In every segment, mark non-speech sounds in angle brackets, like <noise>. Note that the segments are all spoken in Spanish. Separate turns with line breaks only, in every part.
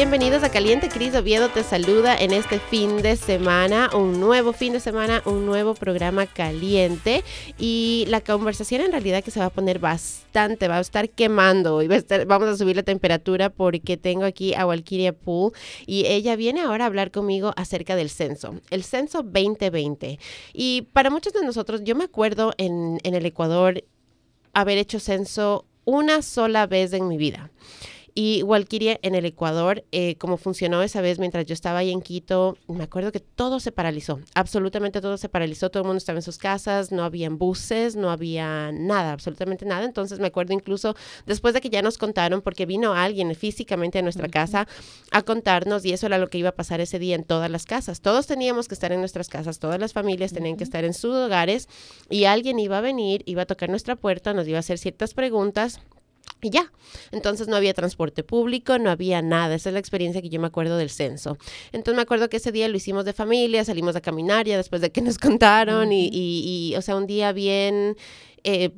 Bienvenidos a Caliente. Cris Oviedo te saluda en este fin de semana, un nuevo fin de semana, un nuevo programa caliente. Y la conversación en realidad que se va a poner bastante, va a estar quemando y vamos a subir la temperatura porque tengo aquí a Walkiria Pool y ella viene ahora a hablar conmigo acerca del censo, el censo 2020. Y para muchos de nosotros, yo me acuerdo en el Ecuador haber hecho censo una sola vez en mi vida. Y Walkiria en el Ecuador, eh, como funcionó esa vez mientras yo estaba ahí en Quito, me acuerdo que todo se paralizó, absolutamente todo se paralizó, todo el mundo estaba en sus casas, no había buses, no había nada, absolutamente nada. Entonces me acuerdo incluso después de que ya nos contaron, porque vino alguien físicamente a nuestra casa a contarnos y eso era lo que iba a pasar ese día en todas las casas. Todos teníamos que estar en nuestras casas, todas las familias tenían que estar en sus hogares y alguien iba a venir, iba a tocar nuestra puerta, nos iba a hacer ciertas preguntas y ya. Entonces no había transporte público, no había nada. Esa es la experiencia que yo me acuerdo del censo. Entonces me acuerdo que ese día lo hicimos de familia, salimos a caminar ya después de que nos <laughs> contaron y, y, o sea, un día bien... Eh,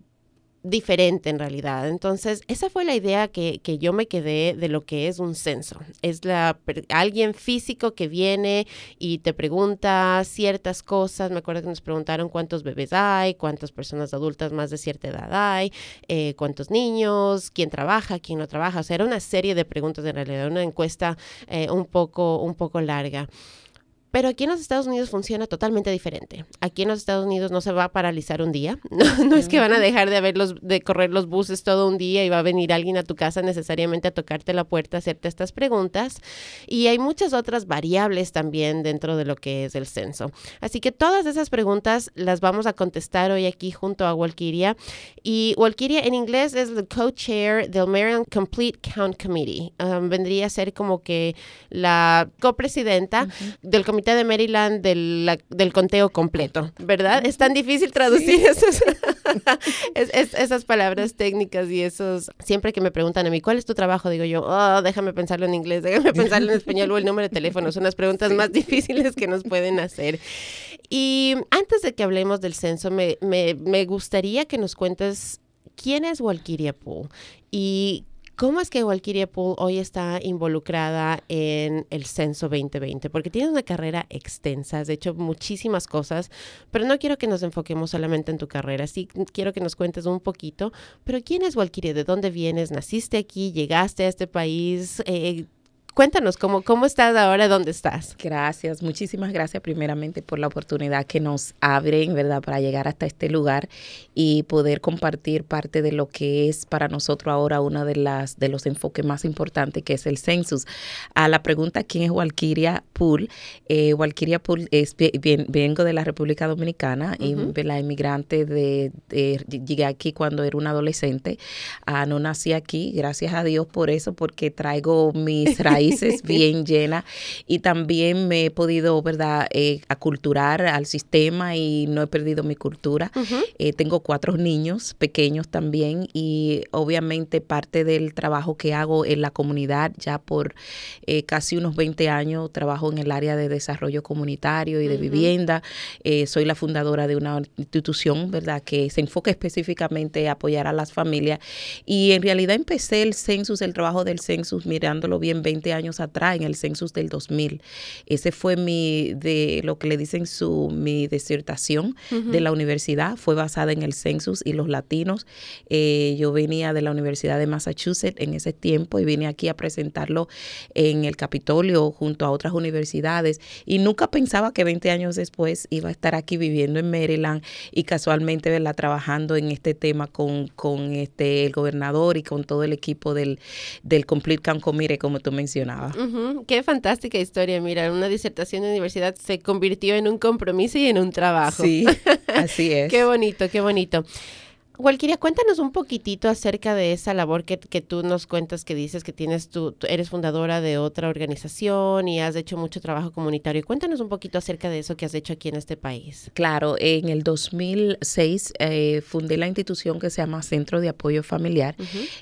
diferente en realidad. Entonces, esa fue la idea que, que, yo me quedé de lo que es un censo. Es la, alguien físico que viene y te pregunta ciertas cosas. Me acuerdo que nos preguntaron cuántos bebés hay, cuántas personas adultas más de cierta edad hay, eh, cuántos niños, quién trabaja, quién no trabaja. O sea, era una serie de preguntas en realidad, una encuesta eh, un, poco, un poco larga. Pero aquí en los Estados Unidos funciona totalmente diferente. Aquí en los Estados Unidos no se va a paralizar un día. <laughs> No, es que van a dejar de, haber los, de correr los buses todo un día y va a venir alguien a tu casa necesariamente a tocarte la puerta, a hacerte estas preguntas. Y hay muchas otras variables también dentro de lo que es el censo. Así que todas esas preguntas las vamos a contestar hoy aquí junto a Walkiria. Y Walkiria en inglés es el co-chair del Maryland Complete Count Committee. Um, vendría a ser como que la copresidenta del comité de Maryland del, conteo completo, ¿verdad? Es tan difícil traducir <laughs> esas palabras técnicas y esos... Siempre que me preguntan a mí, ¿cuál es tu trabajo? Digo yo, oh, déjame pensarlo en inglés, déjame <laughs> pensarlo en español o el número de teléfono. Son las preguntas más difíciles que nos pueden hacer. Y antes de que hablemos del censo, me, me, me gustaría que nos cuentes quién es Walkiria Pool y ¿Cómo es que Walkiria Pool hoy está involucrada en el censo 2020? Porque tiene una carrera extensa, has hecho muchísimas cosas, pero no quiero que nos enfoquemos solamente en tu carrera, sí quiero que nos cuentes un poquito, pero ¿quién es Walkiria? ¿De dónde vienes? ¿Naciste aquí? ¿Llegaste a este país? Eh, Cuéntanos, ¿cómo, ¿cómo estás ahora? ¿Dónde estás?
Gracias, muchísimas gracias primeramente por la oportunidad que nos abren, ¿verdad?, para llegar hasta este lugar y poder compartir parte de lo que es para nosotros ahora uno de, las, de los enfoques más importantes, que es el census. A la pregunta, ¿quién es Walkiria Pool? Eh, Walkiria Pool es, bien, vengo de la República Dominicana, y la inmigrante de, llegué aquí cuando era una adolescente, ah, no nací aquí, gracias a Dios por eso, porque traigo mis raíces <laughs> <laughs> bien llena y también me he podido, ¿verdad?, eh, aculturar al sistema y no he perdido mi cultura. Eh, tengo cuatro niños pequeños también y obviamente parte del trabajo que hago en la comunidad ya por eh, casi unos 20 años trabajo en el área de desarrollo comunitario y de vivienda. soy la fundadora de una institución, ¿verdad?, que se enfoca específicamente a apoyar a las familias y en realidad empecé el census, el trabajo del census mirándolo bien 20 años atrás, en el census del 2000. Ese fue mi, de lo que le dicen su, mi disertación de la universidad, fue basada en el census y los latinos. Eh, yo venía de la Universidad de Massachusetts en ese tiempo y vine aquí a presentarlo en el Capitolio junto a otras universidades y nunca pensaba que 20 años después iba a estar aquí viviendo en Maryland y casualmente verla trabajando en este tema con, con este el gobernador y con todo el equipo del, del Complete Camp Committee, como tú mencionas
Qué fantástica historia. Mira, una disertación de universidad se convirtió en un compromiso y en un trabajo.
Sí, <laughs> así es.
qué bonito, qué bonito. Walkiria, cuéntanos un poquitito acerca de esa labor que, que, tú nos cuentas, que dices que tienes tú, eres fundadora de otra organización y has hecho mucho trabajo comunitario. Cuéntanos un poquito acerca de eso que has hecho aquí en este país.
Claro, en el 2006 eh, fundé la institución que se llama Centro de Apoyo Familiar.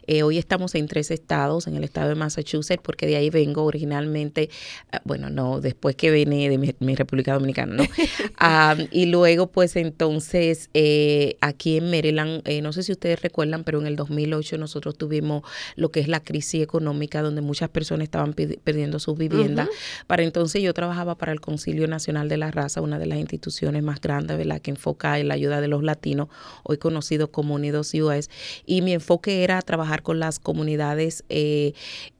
Eh, hoy estamos en tres estados, en el estado de Massachusetts, porque de ahí vengo originalmente, ah, bueno, no, después que vine de mi, República Dominicana, ¿no? <laughs> Ah, y luego, pues entonces, eh, aquí en Maryland eh, no sé si ustedes recuerdan, pero en el 2008 nosotros tuvimos lo que es la crisis económica donde muchas personas estaban perdiendo sus viviendas. Para entonces yo trabajaba para el Concilio Nacional de la Raza, una de las instituciones más grandes, ¿verdad? Que enfoca en la ayuda de los latinos, hoy conocido como Unidos US. Y mi enfoque era trabajar con las comunidades eh,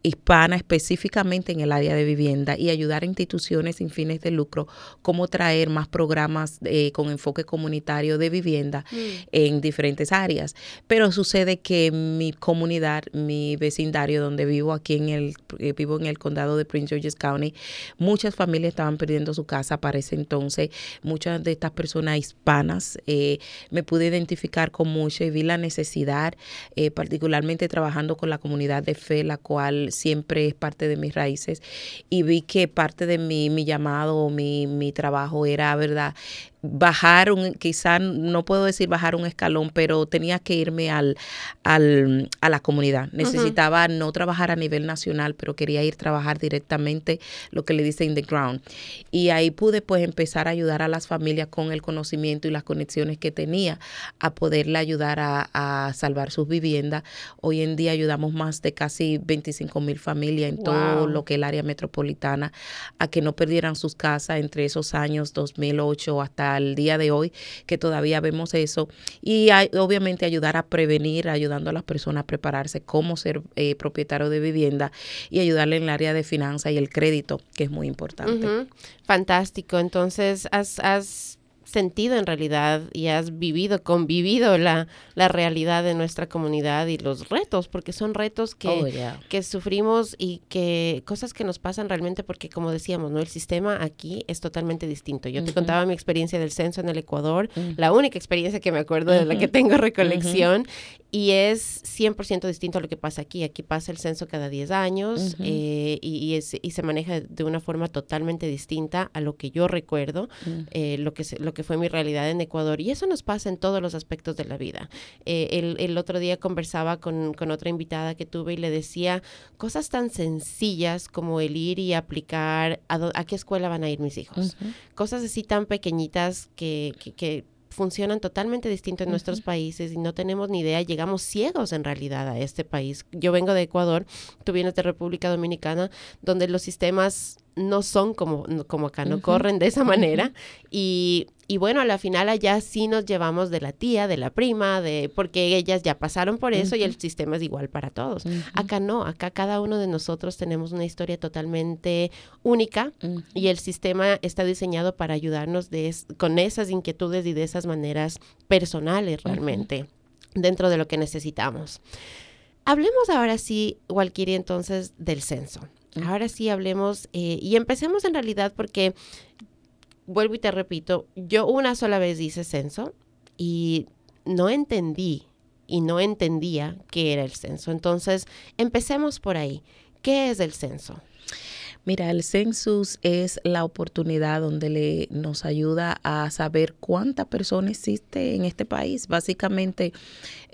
hispana específicamente en el área de vivienda y ayudar a instituciones sin fines de lucro cómo traer más programas eh, con enfoque comunitario de vivienda mm. en diferentes áreas. Pero sucede que mi comunidad, mi vecindario donde vivo aquí en el eh, vivo en el condado de Prince George's County, muchas familias estaban perdiendo su casa para ese entonces. Muchas de estas personas hispanas eh, me pude identificar con mucho y vi la necesidad, particularmente trabajando con la comunidad de fe, la cual siempre es parte de mis raíces y vi que parte de mi, mi llamado, mi, mi trabajo era, ¿verdad? Bajar un, quizá no puedo decir bajar un escalón, pero tenía que irme al, al a la comunidad. Necesitaba no trabajar a nivel nacional, pero quería ir a trabajar directamente lo que le dice in the ground. Y ahí pude pues empezar a ayudar a las familias con el conocimiento y las conexiones que tenía a poderle ayudar a, a salvar sus viviendas. Hoy en día ayudamos más de casi 25 mil familias en todo lo que es el área metropolitana a que no perdieran sus casas entre esos años 2008 hasta al día de hoy, que todavía vemos eso. Y obviamente ayudar a prevenir, ayudando a las personas a prepararse cómo ser eh, propietario de vivienda y ayudarle en el área de finanzas y el crédito, que es muy importante.
Fantástico. Entonces, has sentido en realidad y has vivido, convivido la, la realidad de nuestra comunidad y los retos, porque son retos que, oh, que sufrimos y que cosas que nos pasan realmente porque como decíamos, ¿no? El sistema aquí es totalmente distinto. Yo te contaba mi experiencia del censo en el Ecuador, la única experiencia que me acuerdo de la que tengo recolección y es 100% distinto a lo que pasa aquí. Aquí pasa el censo cada 10 años eh, y, es, y, se maneja de una forma totalmente distinta a lo que yo recuerdo, eh, lo, que lo que fue mi realidad en Ecuador. Y eso nos pasa en todos los aspectos de la vida. Eh, el, el, otro día conversaba con, con, otra invitada que tuve y le decía cosas tan sencillas como el ir y aplicar a, a qué escuela van a ir mis hijos. Cosas así tan pequeñitas que, que, que funcionan totalmente distinto en nuestros países y no tenemos ni idea, llegamos ciegos en realidad a este país. Yo vengo de Ecuador, tú vienes de República Dominicana, donde los sistemas no son como, como acá, no corren de esa manera. Y, y, bueno, a la final allá sí nos llevamos de la tía, de la prima, de porque ellas ya pasaron por eso y el sistema es igual para todos. Acá no, acá cada uno de nosotros tenemos una historia totalmente única y el sistema está diseñado para ayudarnos de con esas inquietudes y de esas maneras personales realmente dentro de lo que necesitamos. Hablemos ahora sí, Walkiri, entonces del censo. Ahora sí hablemos eh, y empecemos en realidad porque, vuelvo y te repito, yo una sola vez hice censo y no entendí y no entendía qué era el censo. Entonces, empecemos por ahí. ¿Qué es el censo?
Mira, el census es la oportunidad donde le, nos ayuda a saber cuánta persona existe en este país. Básicamente,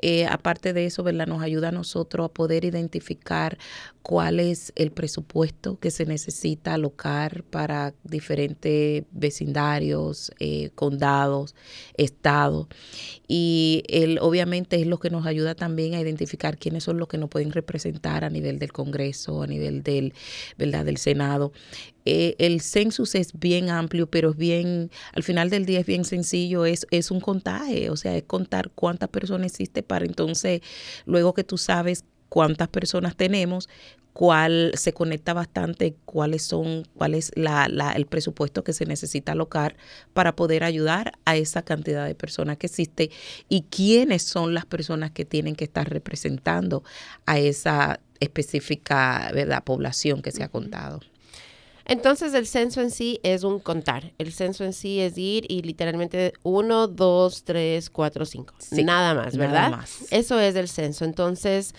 eh, aparte de eso, ¿verdad? Nos ayuda a nosotros a poder identificar cuál es el presupuesto que se necesita alocar para diferentes vecindarios, eh, condados, estados. Y él obviamente es lo que nos ayuda también a identificar quiénes son los que nos pueden representar a nivel del Congreso, a nivel del, ¿verdad? del Senado. Eh, el census es bien amplio, pero es bien, al final del día es bien sencillo, es, es un contaje, o sea, es contar cuántas personas existe para entonces, luego que tú sabes cuántas personas tenemos, cuál se conecta bastante, cuáles son, cuál es la, la, el presupuesto que se necesita alocar para poder ayudar a esa cantidad de personas que existe y quiénes son las personas que tienen que estar representando a esa específica ¿verdad? población que se ha contado.
Entonces el censo en sí es un contar. El censo en sí es ir y literalmente uno, dos, tres, cuatro, cinco. nada más, ¿verdad? Nada más. Eso es el censo. Entonces,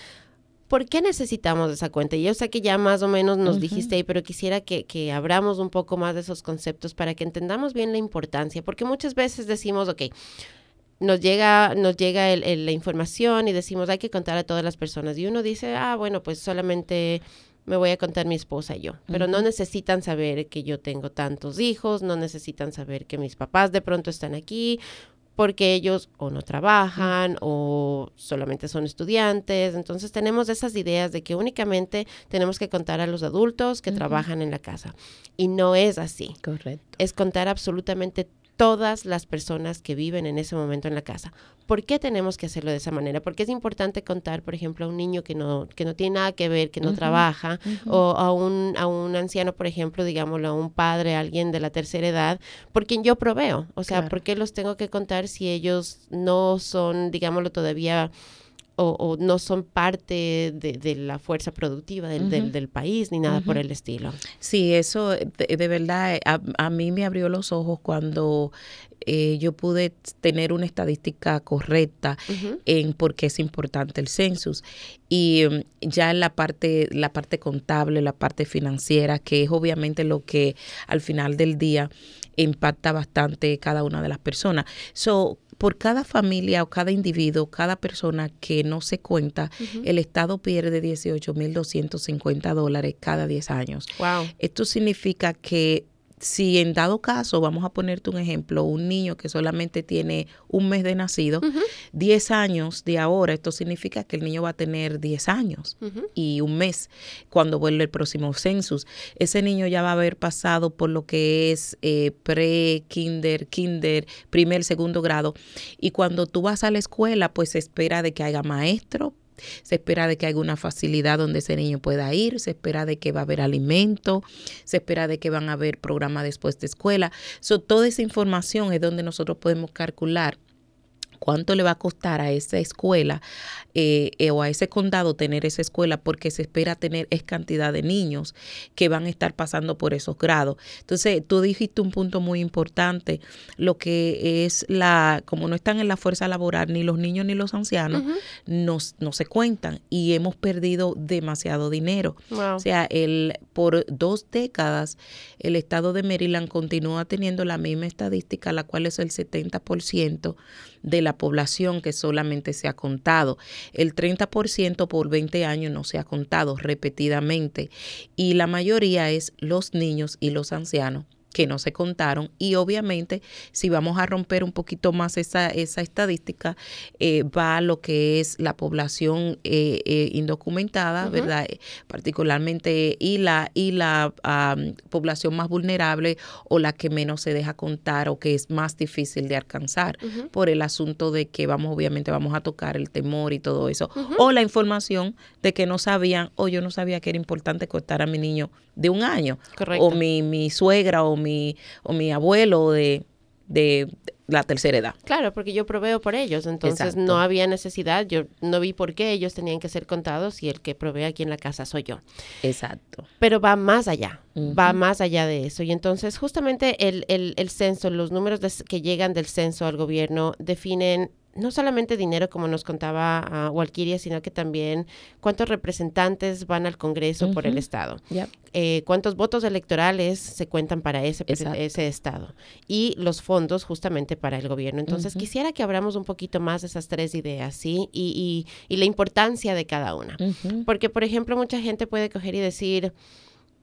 ¿por qué necesitamos esa cuenta? Yo sé que ya más o menos nos dijiste ahí, pero quisiera que, que, abramos un poco más de esos conceptos para que entendamos bien la importancia, porque muchas veces decimos, ok, nos llega, nos llega la información y decimos, hay que contar a todas las personas. Y uno dice, ah, bueno, pues solamente me voy a contar mi esposa y yo. Pero no necesitan saber que yo tengo tantos hijos, no necesitan saber que mis papás de pronto están aquí. porque ellos o no trabajan o solamente son estudiantes. Entonces tenemos esas ideas de que únicamente tenemos que contar a los adultos que trabajan en la casa. Y no es así.
Correcto.
Es contar absolutamente todas las personas que viven en ese momento en la casa. ¿Por qué tenemos que hacerlo de esa manera? Porque es importante contar, por ejemplo, a un niño que no, que no tiene nada que ver, que no trabaja, o a un, a un anciano, por ejemplo, digámoslo, a un padre, alguien de la tercera edad, por quien yo proveo. O sea, ¿por qué los tengo que contar si ellos no son, digámoslo, todavía o, no son parte de, la fuerza productiva del, del, país ni nada por el estilo.
Sí, eso de, verdad a, mí me abrió los ojos cuando eh, yo pude tener una estadística correcta en por qué es importante el census. Y mm, ya en la parte la parte contable la parte financiera que es obviamente lo que al final del día impacta bastante cada una de las personas. So por cada familia o cada individuo, cada persona que no se cuenta, el Estado pierde 18.250 dólares cada 10 años.
Wow.
Esto significa que si en dado caso, vamos a ponerte un ejemplo, un niño que solamente tiene un mes de nacido, 10 años de ahora, esto significa que el niño va a tener 10 años y un mes cuando vuelve el próximo census. Ese niño ya va a haber pasado por lo que es eh, pre, kinder, kinder, primer, segundo grado. Y cuando tú vas a la escuela, pues se espera de que haya maestro, se espera de que haya una facilidad donde ese niño pueda ir, se espera de que va a haber alimento, se espera de que van a haber programas después de escuela. So, toda esa información es donde nosotros podemos calcular cuánto le va a costar a esa escuela eh, eh, o a ese condado tener esa escuela porque se espera tener es cantidad de niños que van a estar pasando por esos grados. Entonces, tú dijiste un punto muy importante, lo que es la, como no están en la fuerza laboral ni los niños ni los ancianos, no, se cuentan y hemos perdido demasiado dinero. O sea, el, por dos décadas el estado de Maryland continúa teniendo la misma estadística, la cual es el 70% de la población que solamente se ha contado. El 30% por 20 años no se ha contado repetidamente y la mayoría es los niños y los ancianos que no se contaron. Y obviamente si vamos a romper un poquito más esa, esa estadística eh, va lo que es la población eh, eh, indocumentada, ¿verdad? Particularmente y la, y la población más vulnerable o la que menos se deja contar o que es más difícil de alcanzar por el asunto de que vamos obviamente vamos a tocar el temor y todo eso. O la información de que no sabían o yo no sabía que era importante contar a mi niño de un año o mi, mi suegra o mi o mi abuelo de, de la tercera edad.
Claro, porque yo proveo por ellos, entonces no había necesidad, yo no vi por qué ellos tenían que ser contados y el que provee aquí en la casa soy yo.
Exacto.
Pero va más allá, va más allá de eso. Y entonces justamente el, el, el censo, los números que llegan del censo al gobierno definen no solamente dinero, como nos contaba uh, Walkiria, sino que también cuántos representantes van al Congreso por el Estado, eh, cuántos votos electorales se cuentan para ese, ese Estado. Y los fondos justamente para el gobierno. Entonces, quisiera que abramos un poquito más de esas tres ideas, ¿sí? Y, y, y la importancia de cada una. Porque, por ejemplo, mucha gente puede coger y decir,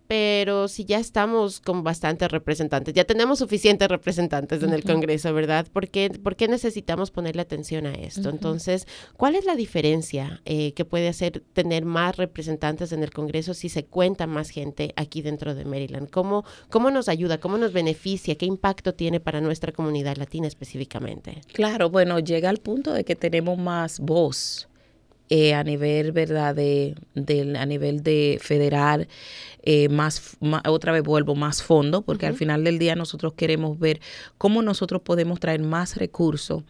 pero si ya estamos con bastantes representantes, ya tenemos suficientes representantes en el Congreso, ¿verdad? ¿Por qué, ¿Por qué necesitamos ponerle atención a esto? Entonces, ¿cuál es la diferencia eh, que puede hacer tener más representantes en el Congreso si se cuenta más gente aquí dentro de Maryland? ¿Cómo, cómo nos ayuda? ¿Cómo nos beneficia? ¿Qué impacto tiene para nuestra comunidad latina específicamente?
Claro, bueno, llega al punto de que tenemos más voz. Eh, a nivel, ¿verdad? De, a nivel de federal, eh, más, otra vez vuelvo, más fondo, porque al final del día nosotros queremos ver cómo nosotros podemos traer más recursos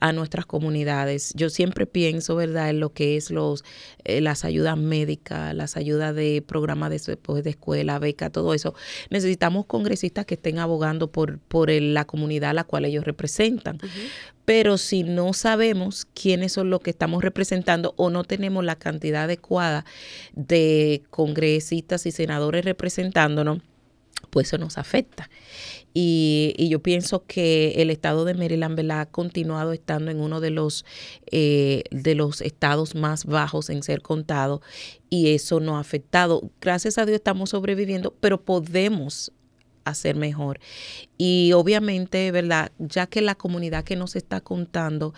a nuestras comunidades. Yo siempre pienso, ¿verdad?, en lo que es los eh, las ayudas médicas, las ayudas de programas de, pues, de escuela, beca, todo eso. Necesitamos congresistas que estén abogando por, por la comunidad a la cual ellos representan. Pero si no sabemos quiénes son los que estamos representando o no tenemos la cantidad adecuada de congresistas y senadores representándonos, pues eso nos afecta. Y, yo pienso que el estado de Maryland ha continuado estando en uno de los, eh, de los estados más bajos en ser contado y eso no ha afectado. Gracias a Dios estamos sobreviviendo, pero podemos hacer mejor. Y obviamente, ¿verdad? Ya que la comunidad que nos está contando,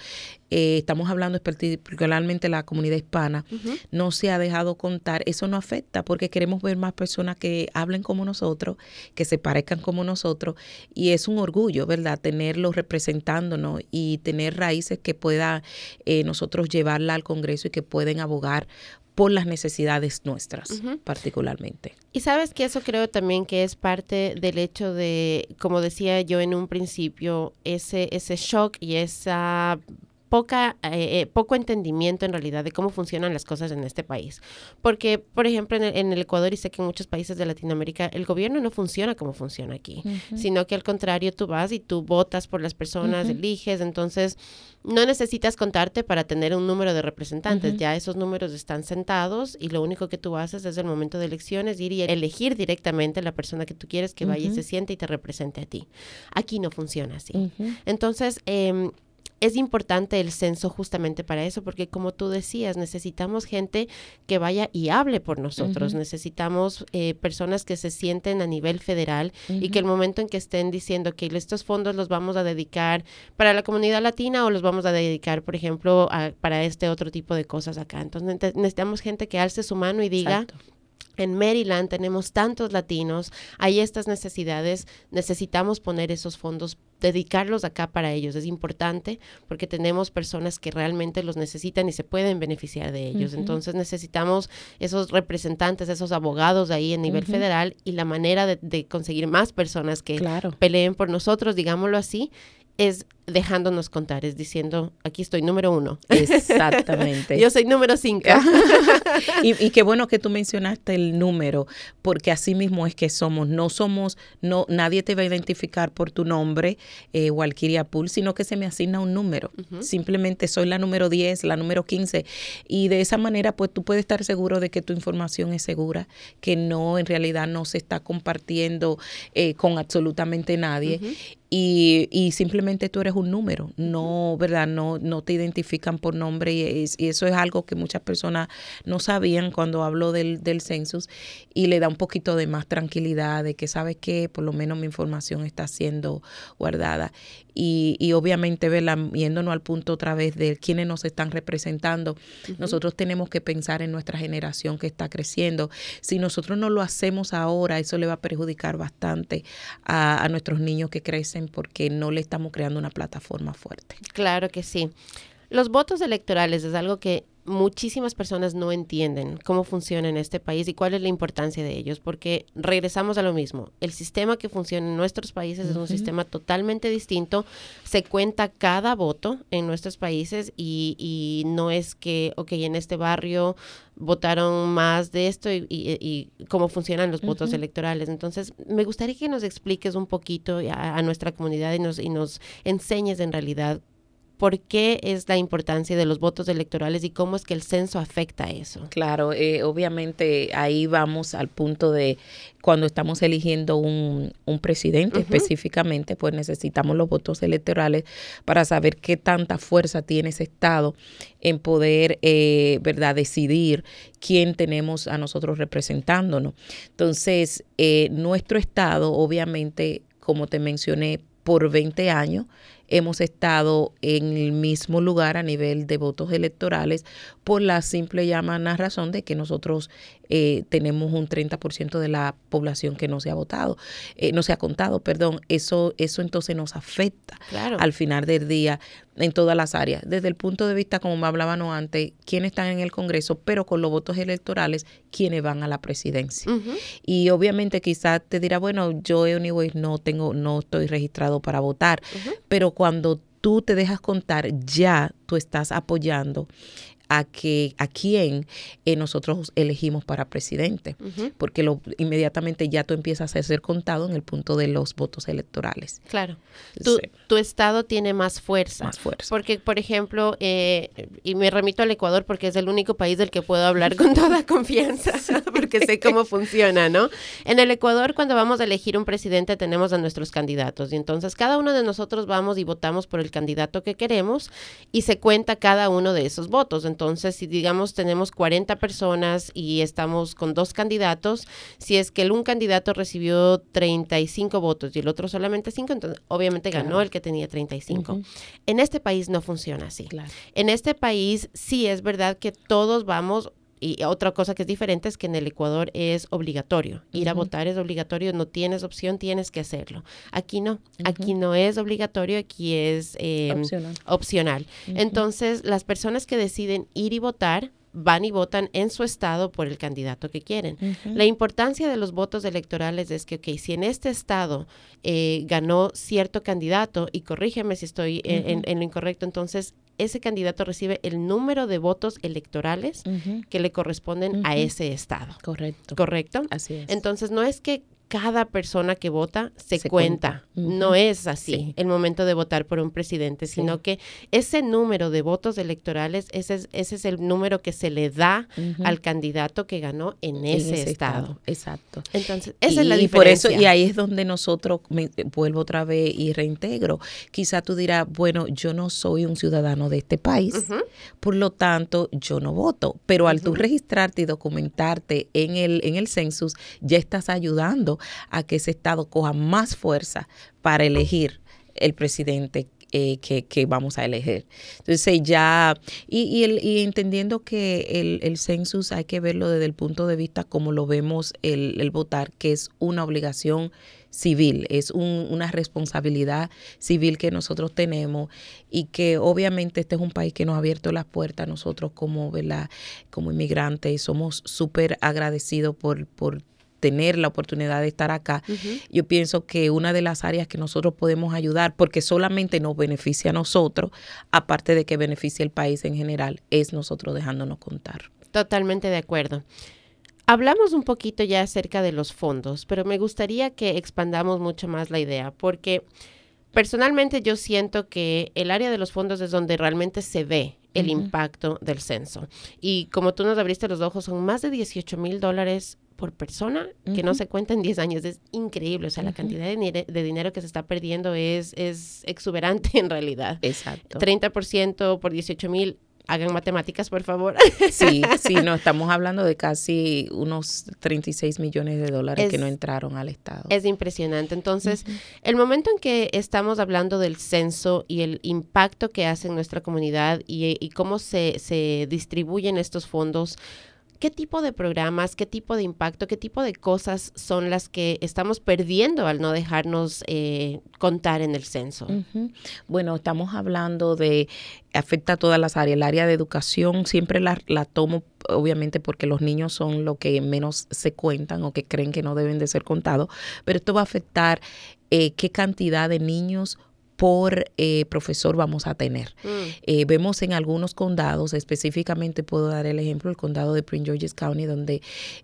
eh, estamos hablando particularmente la comunidad hispana, no se ha dejado contar, eso no afecta porque queremos ver más personas que hablen como nosotros, que se parezcan como nosotros. Y es un orgullo, ¿verdad? Tenerlos representándonos y tener raíces que pueda eh, nosotros llevarla al Congreso y que pueden abogar por las necesidades nuestras particularmente.
Y sabes que eso creo también que es parte del hecho de, como decía yo en un principio, ese, ese shock y esa poca, eh, eh, poco entendimiento en realidad de cómo funcionan las cosas en este país. Porque, por ejemplo, en el, Ecuador y sé que en muchos países de Latinoamérica el gobierno no funciona como funciona aquí, sino que al contrario tú vas y tú votas por las personas, eliges, entonces no necesitas contarte para tener un número de representantes, ya esos números están sentados y lo único que tú haces es el momento de elecciones ir y elegir directamente la persona que tú quieres que vaya y se siente y te represente a ti. Aquí no funciona así. Entonces, eh, es importante el censo justamente para eso, porque como tú decías, necesitamos gente que vaya y hable por nosotros, necesitamos eh, personas que se sienten a nivel federal y que el momento en que estén diciendo que estos fondos los vamos a dedicar para la comunidad latina o los vamos a dedicar, por ejemplo, para este otro tipo de cosas acá. Entonces necesitamos gente que alce su mano y diga... En Maryland tenemos tantos latinos, hay estas necesidades, necesitamos poner esos fondos dedicarlos acá para ellos. Es importante porque tenemos personas que realmente los necesitan y se pueden beneficiar de ellos. Entonces necesitamos esos representantes, esos abogados ahí en nivel federal y la manera de, conseguir más personas que peleen por nosotros, digámoslo así, es dejándonos contar, es diciendo, aquí estoy número uno.
Exactamente. <laughs>
Yo soy número cinco. <laughs>
y, qué bueno que tú mencionaste el número, porque así mismo es que somos. No somos, no, nadie te va a identificar por tu nombre, eh, Walkiria Pool, sino que se me asigna un número. Simplemente soy la número 10, la número 15. Y de esa manera, pues tú puedes estar seguro de que tu información es segura, que no, en realidad no se está compartiendo eh, con absolutamente nadie y, y, simplemente tú eres un número, no, ¿verdad? No, no te identifican por nombre y, y, eso es algo que muchas personas no sabían cuando hablo del, del census y le da un poquito de más tranquilidad de que sabes que por lo menos mi información está siendo guardada y, y obviamente, ¿verdad? Yéndonos al punto otra vez de quienes nos están representando, nosotros tenemos que pensar en nuestra generación que está creciendo. Si nosotros no lo hacemos ahora, eso le va a perjudicar bastante a, a nuestros niños que crecen porque no le estamos creando una plataforma fuerte.
Claro que sí. Los votos electorales es algo que muchísimas personas no entienden cómo funciona en este país y cuál es la importancia de ellos, porque regresamos a lo mismo. El sistema que funciona en nuestros países es un sistema totalmente distinto. Se cuenta cada voto en nuestros países y, y, no es que, ok, en este barrio votaron más de esto y, cómo funcionan los votos electorales. Entonces, me gustaría que nos expliques un poquito a, a nuestra comunidad y nos, y nos enseñes en realidad por qué es la importancia de los votos electorales y cómo es que el censo afecta a eso.
Claro, eh, obviamente ahí vamos al punto de cuando estamos eligiendo un, presidente específicamente, pues necesitamos los votos electorales para saber qué tanta fuerza tiene ese Estado en poder, eh, ¿verdad?, decidir quién tenemos a nosotros representándonos. Entonces, eh, nuestro Estado, obviamente, como te mencioné, por 20 años hemos estado en el mismo lugar a nivel de votos electorales por la simple llamada razón de que nosotros eh, tenemos un 30% de la población que no se ha votado, eh, no se ha contado, perdón. Eso, eso entonces nos afecta al final del día en todas las áreas. Desde el punto de vista, como me hablaban antes, quiénes están en el Congreso, pero con los votos electorales, quiénes van a la presidencia. Y obviamente quizás te dirá, bueno, yo anyway no tengo, no estoy registrado para votar, pero cuando tú te dejas contar, ya tú estás apoyando a que a quién eh, nosotros elegimos para presidente, porque lo, inmediatamente ya tú empiezas a ser contado en el punto de los votos electorales.
Claro. Tu, estado tiene más fuerza. Más fuerza. Porque, por ejemplo, eh, y me remito al Ecuador porque es el único país del que puedo hablar con toda <laughs> confianza, <laughs> porque sé cómo funciona, ¿no? En el Ecuador, cuando vamos a elegir un presidente, tenemos a nuestros candidatos y entonces cada uno de nosotros vamos y votamos por el candidato que queremos y se cuenta cada uno de esos votos. Entonces, si digamos tenemos 40 personas y estamos con dos candidatos, si es que el un candidato recibió 35 votos y el otro solamente 5, entonces obviamente ganó el que tenía 35. En este país no funciona así. En este país sí es verdad que todos vamos y otra cosa que es diferente es que en el Ecuador es obligatorio. Ir a votar es obligatorio, no tienes opción, tienes que hacerlo. Aquí no, aquí no es obligatorio, aquí es em, opcional. Entonces, las personas que deciden ir y votar van y votan en su estado por el candidato que quieren. La importancia de los votos electorales es que, ok, si en este estado eh, ganó cierto candidato, y corrígeme si estoy en, lo incorrecto, entonces ese candidato recibe el número de votos electorales que le corresponden a ese estado.
Correcto.
¿Correcto?
Así es.
Entonces no es que cada persona que vota se, cuenta. No es así el momento de votar por un presidente, sino que ese número de votos electorales, ese es, ese es el número que se le da al candidato que ganó en ese, estado.
Exacto.
Entonces, esa
es
la diferencia.
Y por eso, y ahí es donde nosotros, vuelvo otra vez y reintegro, quizá tú dirás, bueno, yo no soy un ciudadano de este país, por lo tanto, yo no voto, pero al tú registrarte y documentarte en el, en el census, ya estás ayudando a que ese Estado coja más fuerza para elegir el presidente eh, que, vamos a elegir. Entonces ya, y, el, y entendiendo que el, census hay que verlo desde el punto de vista como lo vemos el, votar, que es una obligación civil, es una responsabilidad civil que nosotros tenemos y que obviamente este es un país que nos ha abierto las puertas nosotros como, como inmigrantes y somos súper agradecidos por, por tener la oportunidad de estar acá, yo pienso que una de las áreas que nosotros podemos ayudar, porque solamente nos beneficia a nosotros, aparte de que beneficia el país en general, es nosotros dejándonos contar.
Totalmente de acuerdo. Hablamos un poquito ya acerca de los fondos, pero me gustaría que expandamos mucho más la idea, porque personalmente yo siento que el área de los fondos es donde realmente se ve el impacto del censo. Y como tú nos abriste los ojos, son más de 18 mil dólares por persona que no se cuenta en 10 años. Es increíble. O sea, la cantidad de, de, dinero que se está perdiendo es, es exuberante <laughs> en realidad.
Exacto.
30% por 18 mil. Hagan matemáticas, por favor.
Sí, sí, <laughs> no, estamos hablando de casi unos 36 millones de dólares que no entraron al Estado.
Es impresionante. Entonces, el momento en que estamos hablando del censo y el impacto que hace en nuestra comunidad y, y cómo se, se distribuyen estos fondos, ¿Qué tipo de programas, qué tipo de impacto, qué tipo de cosas son las que estamos perdiendo al no dejarnos eh, contar en el censo?
Bueno, estamos hablando de, afecta a todas las áreas. El área de educación siempre la, la tomo obviamente porque los niños son lo que menos se cuentan o que creen que no deben de ser contados, pero esto va a afectar eh, qué cantidad de niños por eh, profesor vamos a tener. Mm. Eh, vemos en algunos condados, específicamente puedo dar el ejemplo, el condado de Prince George's County, donde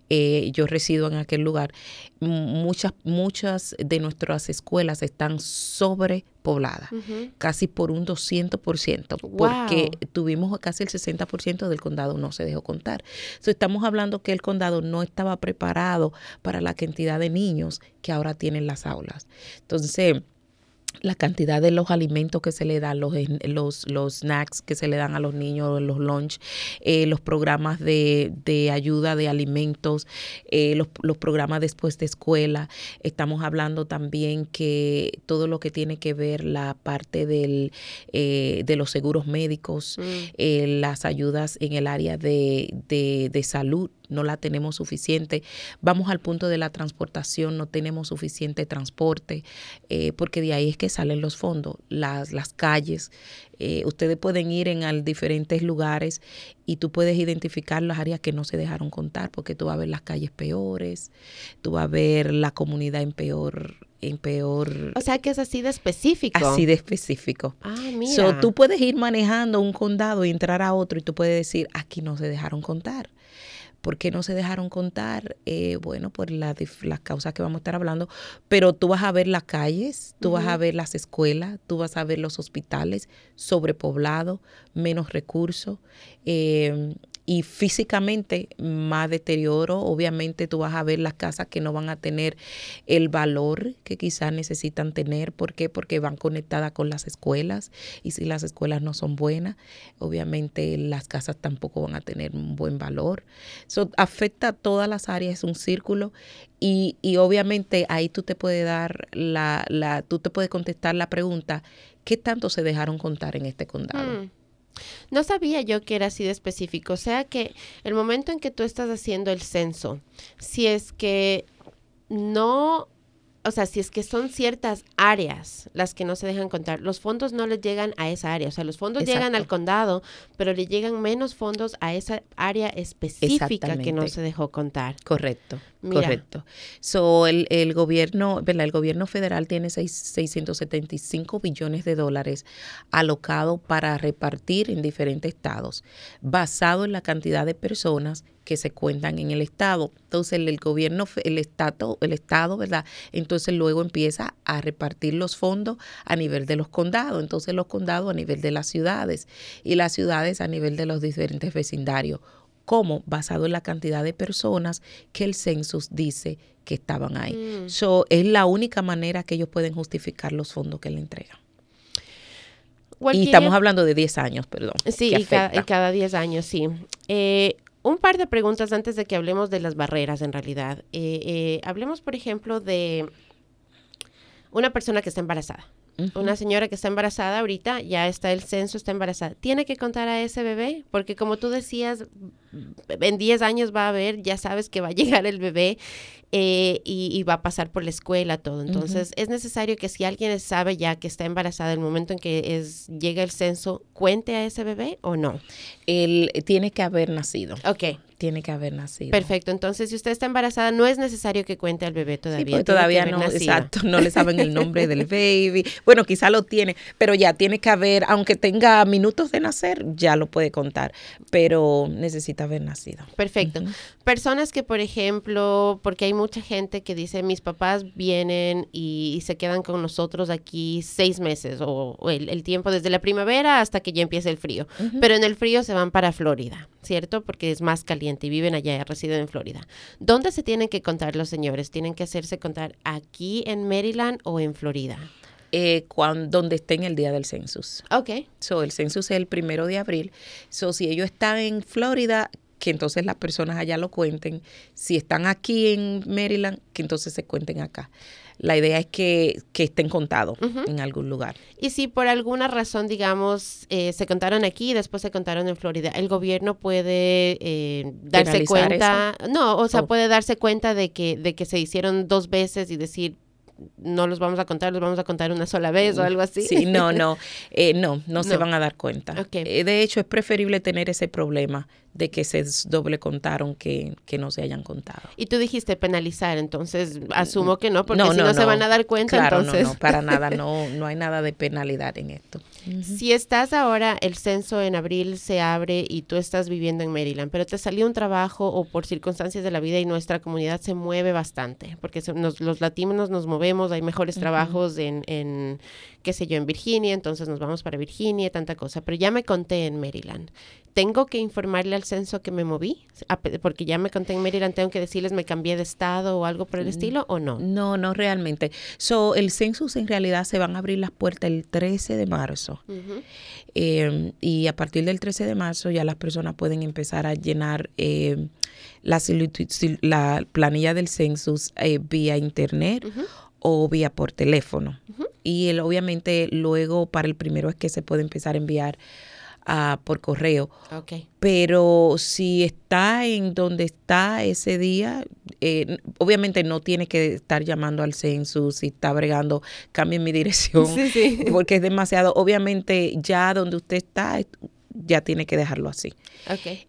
eh, yo resido en aquel lugar, muchas, muchas de nuestras escuelas están sobrepobladas, casi por un 200%, porque tuvimos casi el 60% del condado no se dejó contar. Entonces, estamos hablando que el condado no estaba preparado para la cantidad de niños que ahora tienen las aulas. Entonces, la cantidad de los alimentos que se le dan, los, los, los snacks que se le dan a los niños, los lunch, eh, los programas de, de, ayuda de alimentos, eh, los, los, programas después de escuela. Estamos hablando también que todo lo que tiene que ver la parte del, eh, de los seguros médicos, mm. las ayudas en el área de, de, de salud no la tenemos suficiente. Vamos al punto de la transportación, no tenemos suficiente transporte, eh, porque de ahí es que salen los fondos, las, las calles. Eh, ustedes pueden ir en al diferentes lugares y tú puedes identificar las áreas que no se dejaron contar, porque tú vas a ver las calles peores, tú vas a ver la comunidad en peor en peor.
O sea que es así de específico.
Así de específico.
Ah, mira.
tú puedes ir manejando un condado y entrar a otro y tú puedes decir, aquí no se dejaron contar. ¿Por qué no se dejaron contar? Eh, bueno, por las causas que vamos a estar hablando, pero tú vas a ver las calles, tú vas a ver las escuelas, tú vas a ver los hospitales sobrepoblados, menos recursos. Eh, y físicamente más deterioro. Obviamente tú vas a ver las casas que no van a tener el valor que quizás necesitan tener. ¿Por qué? Porque van conectadas con las escuelas y si las escuelas no son buenas, obviamente las casas tampoco van a tener un buen valor. Eso afecta a todas las áreas, es un círculo y, y obviamente ahí tú te puedes dar la, la, tú te puedes contestar la pregunta, ¿qué tanto se dejaron contar en este condado?
Mm. No sabía yo que era así de específico. O sea que el momento en que tú estás haciendo el censo, si es que no o sea, si es que son ciertas áreas las que no se dejan contar, los fondos no les llegan a esa área. O sea, los fondos llegan al condado, pero le llegan menos fondos a esa área específica que no se dejó contar.
Correcto. Correcto. So, el, el gobierno, ¿verdad? El gobierno federal tiene seis, 675 billones de dólares alocado para repartir en diferentes estados, basado en la cantidad de personas que se cuentan en el estado. Entonces el, gobierno, el estado, el estado, ¿verdad? Entonces luego empieza a repartir los fondos a nivel de los condados. Entonces los condados a nivel de las ciudades y las ciudades a nivel de los diferentes vecindarios como basado en la cantidad de personas que el census dice que estaban ahí. Mm. es la única manera que ellos pueden justificar los fondos que le entregan. Y estamos hablando de 10 años, perdón.
Sí, y cada, 10 años, sí. Eh, un par de preguntas antes de que hablemos de las barreras, en realidad. Eh, eh, hablemos, por ejemplo, de una persona que está embarazada. Una señora que está embarazada ahorita, ya está el censo, está embarazada. ¿Tiene que contar a ese bebé? Porque como tú decías, en 10 años va a haber, ya sabes que va a <laughs> llegar el bebé eh, y, va a pasar por la escuela, todo. Entonces, es necesario que si alguien sabe ya que está embarazada, el momento en que es, llega el censo, ¿cuente a ese bebé o no?
Él tiene que haber nacido.
Ok
tiene que haber nacido.
Perfecto. Entonces, si usted está embarazada, no es necesario que cuente al bebé todavía.
Sí, todavía no, exacto, no le saben el nombre del <laughs> baby. Bueno, quizá lo tiene, pero ya tiene que haber, aunque tenga minutos de nacer, ya lo puede contar, pero necesita haber nacido.
Perfecto. Personas que, por ejemplo, porque hay mucha gente que dice, mis papás vienen y, se quedan con nosotros aquí seis meses o, el, tiempo desde la primavera hasta que ya empiece el frío, pero en el frío se van para Florida, ¿cierto? Porque es más caliente y viven allá, residen en Florida. ¿Dónde se tienen que contar los señores? ¿Tienen que hacerse contar aquí en Maryland o en Florida?
Eh, cuando, donde estén el día del census.
Ok.
So, el census es el primero de abril. So, si ellos están en Florida, que entonces las personas allá lo cuenten. Si están aquí en Maryland, que entonces se cuenten acá la idea es que, estén contados en algún lugar.
Y si por alguna razón, digamos, eh, se contaron aquí y después se contaron en Florida, ¿el gobierno puede eh, darse cuenta? No, o sea, oh. puede darse cuenta de que, de que se hicieron dos veces y decir, no los vamos a contar, los vamos a contar una sola vez o algo así.
Sí, no, no, eh, no, no, se <laughs> van a dar cuenta. de hecho, es preferible tener ese problema de que se doble contaron que, que, no se hayan contado.
Y tú dijiste penalizar, entonces asumo que no, porque si no, se van a dar cuenta,
claro,
entonces...
No, no, para nada, <laughs> no, no hay nada de penalidad en esto.
Si estás ahora, el censo en abril se abre y tú estás viviendo en Maryland, pero te salió un trabajo o por circunstancias de la vida y nuestra comunidad se mueve bastante, porque los latinos nos movemos, hay mejores trabajos en, en, qué sé yo, en Virginia, entonces nos vamos para Virginia, tanta cosa, pero ya me conté en Maryland. Tengo que informarle al censo que me moví, porque ya me conté en Maryland, tengo que decirles me cambié de estado o algo por el mm, estilo o no.
No, no realmente. So, el census en realidad se van a abrir las puertas el 13 de marzo. Em, y a partir del 13 de marzo ya las personas pueden empezar a llenar em, la, la, planilla del census eh, vía internet. o vía por teléfono. Y el, obviamente luego para el primero es que se puede empezar a enviar por correo. Pero si está en donde está ese día, eh, obviamente no tiene que estar llamando al census, si está bregando, cambien mi dirección, <laughs> porque es demasiado. Obviamente ya donde usted está, ya tiene que dejarlo así.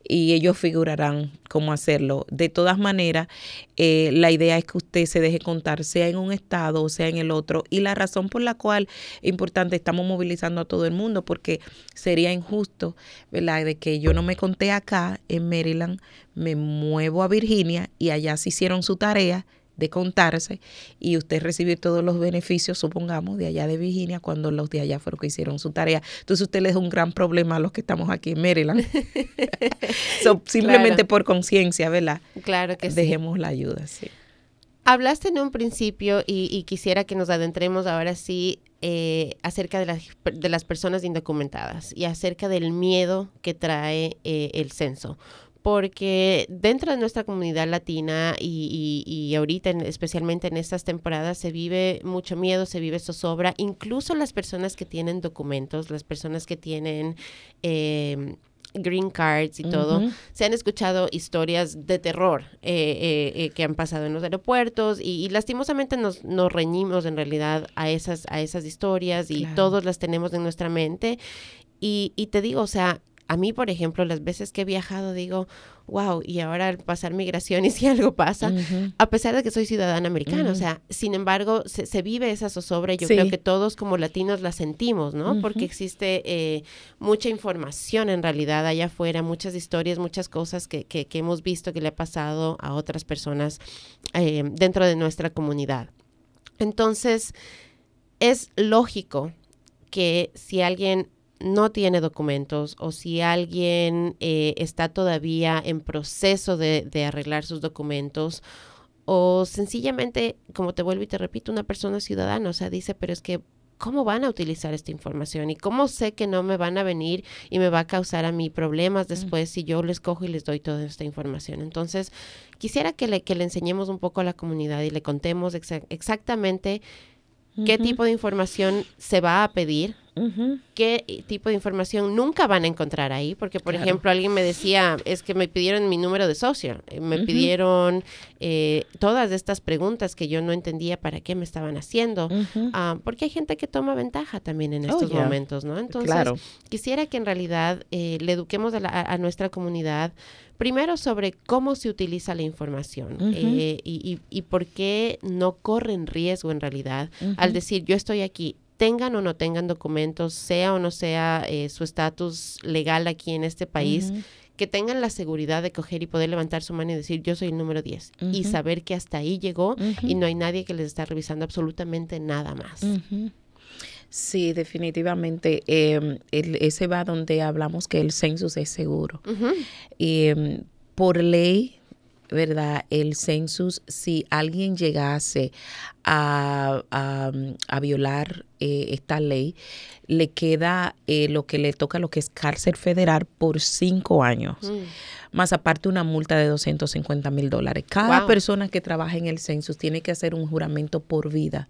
Y ellos figurarán cómo hacerlo. De todas maneras, eh, la idea es que usted se deje contar, sea en un estado o sea en el otro. Y la razón por la cual es importante, estamos movilizando a todo el mundo, porque sería injusto, ¿verdad?, de que yo no me conté acá en Maryland, me muevo a Virginia y allá se hicieron su tarea de contarse y usted recibir todos los beneficios, supongamos, de allá de Virginia cuando los de allá fueron que hicieron su tarea. Entonces usted le da un gran problema a los que estamos aquí en Maryland. <laughs> <laughs> simplemente por conciencia, ¿verdad?
Claro que
sí. Dejemos la ayuda, sí.
Hablaste en un principio y, quisiera que nos adentremos ahora sí eh, acerca de, de, las personas indocumentadas y acerca del miedo que trae eh, el censo porque dentro de nuestra comunidad latina y, ahorita especialmente en estas temporadas se vive mucho miedo, se vive zozobra, incluso las personas que tienen documentos, las personas que tienen... Em, green cards y todo, se han escuchado historias de terror eh, eh, eh, que han pasado en los aeropuertos y, lastimosamente nos, nos, reñimos en realidad a esas, a esas historias y todos las tenemos en nuestra mente. Y, y te digo, o sea, a mí, por ejemplo, las veces que he viajado digo, wow, y ahora al pasar migración y <laughs> si algo pasa, a pesar de que soy ciudadana americana, o sea, sin embargo, se, vive esa zozobra y yo creo que todos como latinos la sentimos, ¿no? Porque existe eh, mucha información en realidad allá afuera, muchas historias, muchas cosas que, que, hemos visto que le ha pasado a otras personas eh, dentro de nuestra comunidad. Entonces, es lógico que si alguien no tiene documentos o si alguien eh, está todavía en proceso de, arreglar sus documentos o sencillamente, como te vuelvo y te repito, una persona ciudadana, o sea, dice, pero es que, ¿cómo van a utilizar esta información? ¿Y cómo sé que no me van a venir y me va a causar a mí problemas mm. después si yo les cojo y les doy toda esta información? Entonces, quisiera que le, que le enseñemos un poco a la comunidad y le contemos exactamente qué tipo de información se va a pedir qué tipo de información nunca van a encontrar ahí, porque por ejemplo alguien me decía, es que me pidieron mi número de socio, eh, me pidieron eh, todas estas preguntas que yo no entendía para qué me estaban haciendo, ah, porque hay gente que toma ventaja también en oh, estos momentos, ¿no? Entonces, quisiera que en realidad eh, le eduquemos a, nuestra comunidad primero sobre cómo se utiliza la información y, y, por qué no corren riesgo en realidad al decir yo estoy aquí tengan o no tengan documentos, sea o no sea eh, su estatus legal aquí en este país, que tengan la seguridad de coger y poder levantar su mano y decir yo soy el número 10 y saber que hasta ahí llegó y no hay nadie que les está revisando absolutamente nada más.
Sí, definitivamente. Em, ese va donde hablamos que el census es seguro. Y em, por ley ¿verdad? El census, si alguien llegase a, a, violar eh, esta ley, le queda eh, lo que le toca, lo que es cárcel federal por cinco años. Mm. Más aparte una multa de 250 mil dólares. Cada persona que trabaja en el census tiene que hacer un juramento por vida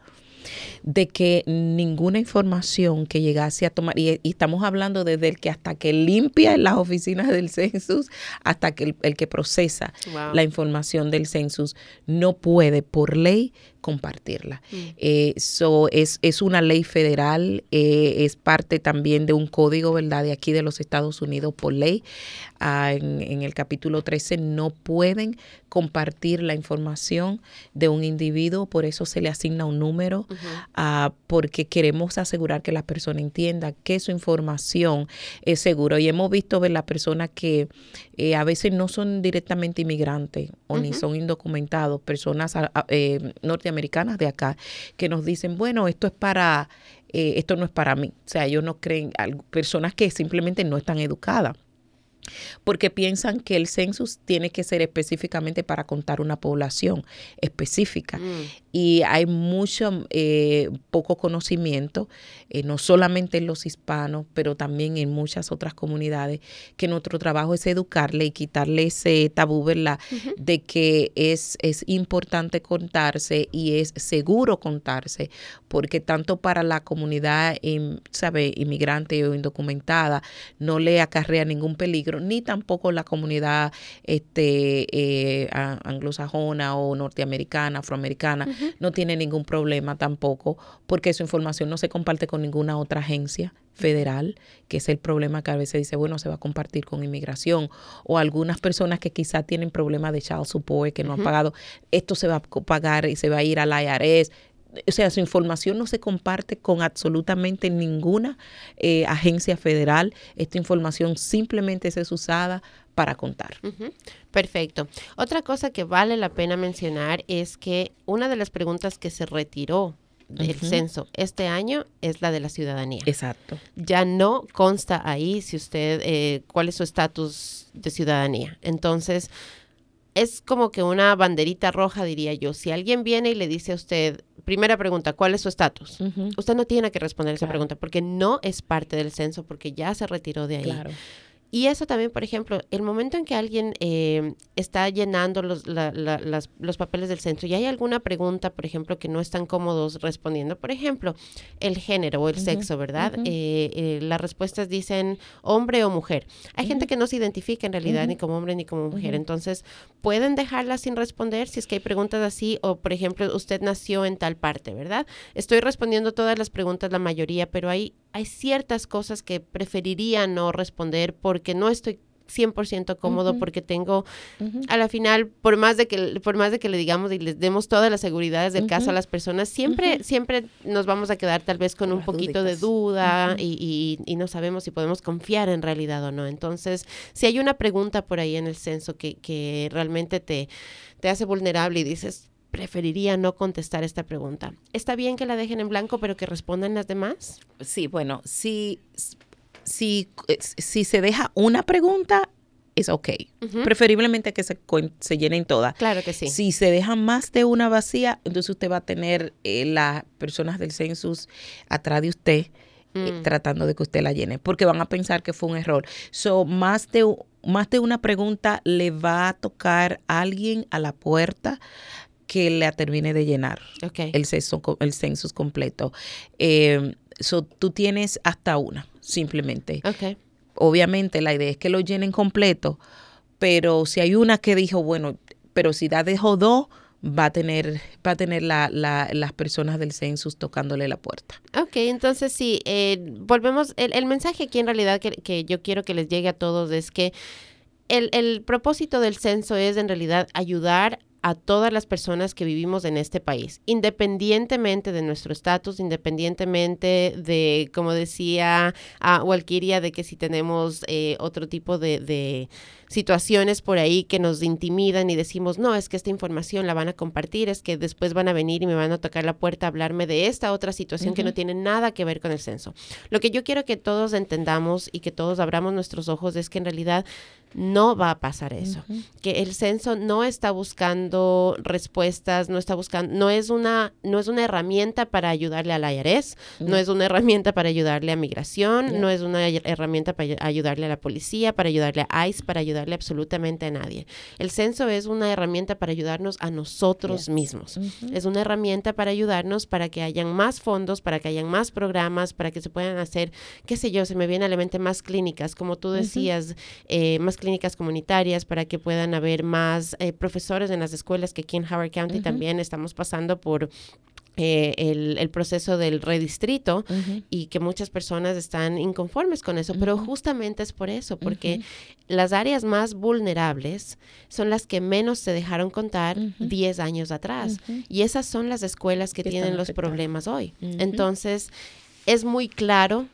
de que ninguna información que llegase a tomar, y, estamos hablando desde el que hasta que limpia en las oficinas del census, hasta que el, que procesa la información del census, no puede por ley compartirla. Eso mm. eh, es, una ley federal, eh, es parte también de un código, ¿verdad?, de aquí de los Estados Unidos por ley. Ah, en, el capítulo 13 no pueden compartir la información de un individuo, por eso se le asigna un número, ah, porque queremos asegurar que la persona entienda que su información es seguro. Y hemos visto ver las personas que eh, a veces no son directamente inmigrantes o ni son indocumentados, personas ah, de acá que nos dicen, bueno, esto es para, eh, esto no es para mí. O sea, ellos no creen, personas que simplemente no están educadas porque piensan que el census tiene que ser específicamente para contar una población específica. Mm. Y hay mucho eh, poco conocimiento, eh, no solamente en los hispanos, pero también en muchas otras comunidades, que nuestro trabajo es educarle y quitarle ese tabú, ¿verdad? De que es, es importante contarse y es seguro contarse, porque tanto para la comunidad, ¿sabe? Inmigrante o indocumentada, no le acarrea ningún peligro ni tampoco la comunidad este, eh, anglosajona o norteamericana, afroamericana, no tiene ningún problema tampoco, porque su información no se comparte con ninguna otra agencia federal, que es el problema que a veces dice, bueno, se va a compartir con inmigración, o algunas personas que quizá tienen problemas de child support, que no han pagado, esto se va a pagar y se va a ir al IRS, o sea, su información no se comparte con absolutamente ninguna eh, agencia federal. Esta información simplemente es usada para contar.
Perfecto. Otra cosa que vale la pena mencionar es que una de las preguntas que se retiró del censo este año es la de la ciudadanía.
Exacto.
Ya no consta ahí si usted, eh, cuál es su estatus de ciudadanía. Entonces, es como que una banderita roja, diría yo. Si alguien viene y le dice a usted, primera pregunta, ¿cuál es su estatus? Usted no tiene que responder esa pregunta porque no es parte del censo, porque ya se retiró de ahí. Claro. Y eso también, por ejemplo, el momento en que alguien eh, está llenando los, los papeles del centro y hay alguna pregunta, por ejemplo, que no están cómodos respondiendo, por ejemplo, el género o el sexo, ¿verdad? Eh, eh, las respuestas dicen hombre o mujer. Hay gente que no se identifica en realidad ni como hombre ni como mujer, entonces pueden dejarla sin responder si es que hay preguntas así o, por ejemplo, usted nació en tal parte, ¿verdad? Estoy respondiendo todas las preguntas, la mayoría, pero hay hay ciertas cosas que preferiría no responder porque no estoy 100% cómodo porque tengo a la final por más de que por más de que le digamos y les demos todas las seguridades del caso a las personas siempre siempre nos vamos a quedar tal vez con un poquito de duda y, y, no sabemos si podemos confiar en realidad o no. Entonces si hay una pregunta por ahí en el censo que, que realmente te te hace vulnerable y dices preferiría no contestar esta pregunta. ¿Está bien que la dejen en blanco, pero que respondan las demás?
Sí, bueno, si, si, si se deja una pregunta, es ok. Preferiblemente que se, se, llenen todas.
Claro que sí.
Si se deja más de una vacía, entonces usted va a tener eh, las personas del census atrás de usted eh, mm. tratando de que usted la llene, porque van a pensar que fue un error. So, más de, más de una pregunta le va a tocar a alguien a la puerta que la termine de llenar el, censo, el census completo. Eh, tú tienes hasta una, simplemente. Obviamente la idea es que lo llenen completo, pero si hay una que dijo, bueno, pero si da dejó dos, va a tener, va a tener la, las personas del census tocándole la puerta.
Ok, entonces sí, eh, volvemos, el, mensaje aquí en realidad que, que, yo quiero que les llegue a todos es que el, el propósito del censo es en realidad ayudar a todas las personas que vivimos en este país, independientemente de nuestro estatus, independientemente de, como decía Walkiria, de que si tenemos eh, otro tipo de, de situaciones por ahí que nos intimidan y decimos, no, es que esta información la van a compartir, es que después van a venir y me van a tocar la puerta a hablarme de esta otra situación que no tiene nada que ver con el censo. Lo que yo quiero que todos entendamos y que todos abramos nuestros ojos es que en realidad no va a pasar eso, que el censo no está buscando respuestas, no está buscando, no es una, no es una herramienta para ayudarle a la IRS, no es una herramienta para ayudarle a migración, no es una herramienta para ayudarle a la policía, para ayudarle a ICE, para ayudarle darle absolutamente a nadie. El censo es una herramienta para ayudarnos a nosotros mismos. Es una herramienta para ayudarnos para que hayan más fondos, para que hayan más programas, para que se puedan hacer, qué sé yo, se me viene a la mente más clínicas, como tú decías, eh, más clínicas comunitarias, para que puedan haber más eh, profesores en las escuelas, que aquí en Howard County también estamos pasando por eh, el, proceso del redistrito y que muchas personas están inconformes con eso, pero justamente es por eso, porque las áreas más vulnerables son las que menos se dejaron contar 10 años atrás. Y esas son las escuelas que, tienen los problemas hoy. Entonces, es muy claro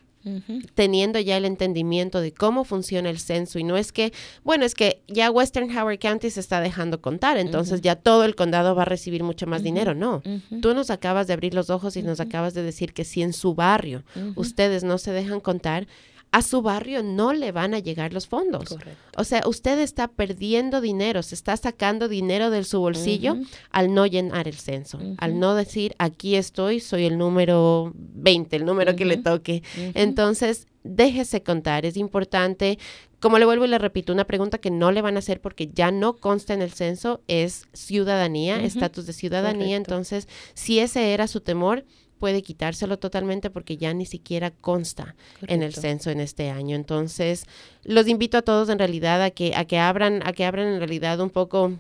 teniendo ya el entendimiento de cómo funciona el censo. Y no es que, bueno, es que ya Western Howard County se está dejando contar, entonces ya todo el condado va a recibir mucho más dinero. No, tú nos acabas de abrir los ojos y nos acabas de decir que si en su barrio. Ustedes no se dejan contar, a su barrio no le van a llegar los fondos. O sea, usted está perdiendo dinero, se está sacando dinero de su bolsillo al no llenar el censo, al no decir, aquí estoy, soy el número 20, el número que le toque. Entonces, déjese contar, es importante. Como le vuelvo y le repito, una pregunta que no le van a hacer porque ya no consta en el censo es ciudadanía, estatus de ciudadanía. Entonces, si ese era su temor, puede quitárselo totalmente porque ya ni siquiera consta en el censo en este año. Entonces, los invito a todos en realidad a que a que abran a que abran en realidad un poco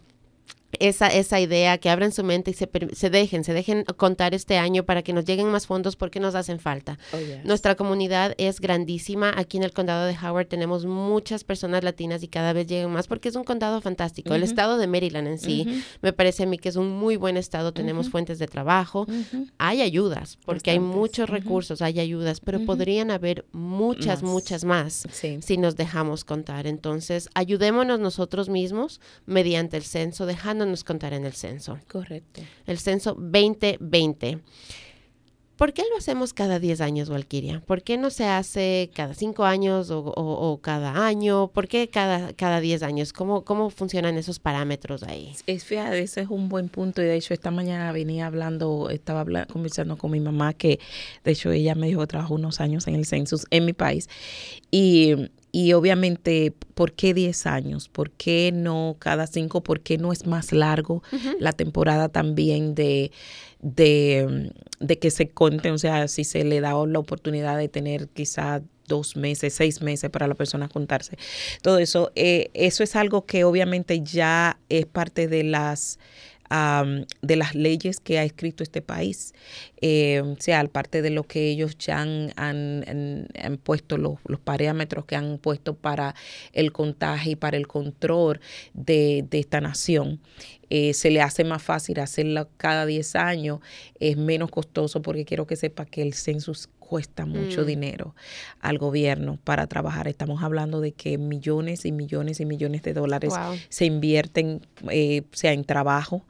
esa, esa idea, que abran su mente y se, se, dejen, se dejen contar este año para que nos lleguen más fondos porque nos hacen falta. Oh, Nuestra comunidad es grandísima. Aquí en el condado de Howard tenemos muchas personas latinas y cada vez llegan más porque es un condado fantástico. El estado de Maryland en sí me parece a mí que es un muy buen estado. Tenemos fuentes de trabajo. Hay ayudas porque hay muchos recursos, hay ayudas, pero podrían haber muchas, muchas más si nos dejamos contar. Entonces, ayudémonos nosotros mismos mediante el censo, dejando nos contar en el censo.
Correcto.
El censo 2020. ¿Por qué lo hacemos cada 10 años, Walkiria? ¿Por qué no se hace cada 5 años o, cada año? ¿Por qué cada, cada 10 años? ¿Cómo, ¿Cómo funcionan esos parámetros ahí?
Es, fíjate, ese es un buen punto y de hecho esta mañana venía hablando, estaba conversando con mi mamá que de hecho ella me dijo que trabajó unos años en el census en mi país y y obviamente, ¿por qué 10 años? ¿Por qué no cada 5? ¿Por qué no es más largo la temporada también de, de, de, que se conte? O sea, si se le da la oportunidad de tener quizá dos meses, seis meses para la persona contarse. Todo eso, eh, eso es algo que obviamente ya es parte de las de las leyes que ha escrito este país, eh, sea, parte de lo que ellos ya han, puesto, los, parámetros que han puesto para el contagio y para el control de, esta nación. Eh, se le hace más fácil hacerlo cada 10 años, es menos costoso porque quiero que sepa que el census cuesta mucho mm. dinero al gobierno para trabajar. Estamos hablando de que millones y millones y millones de dólares se invierten, eh, sea en trabajo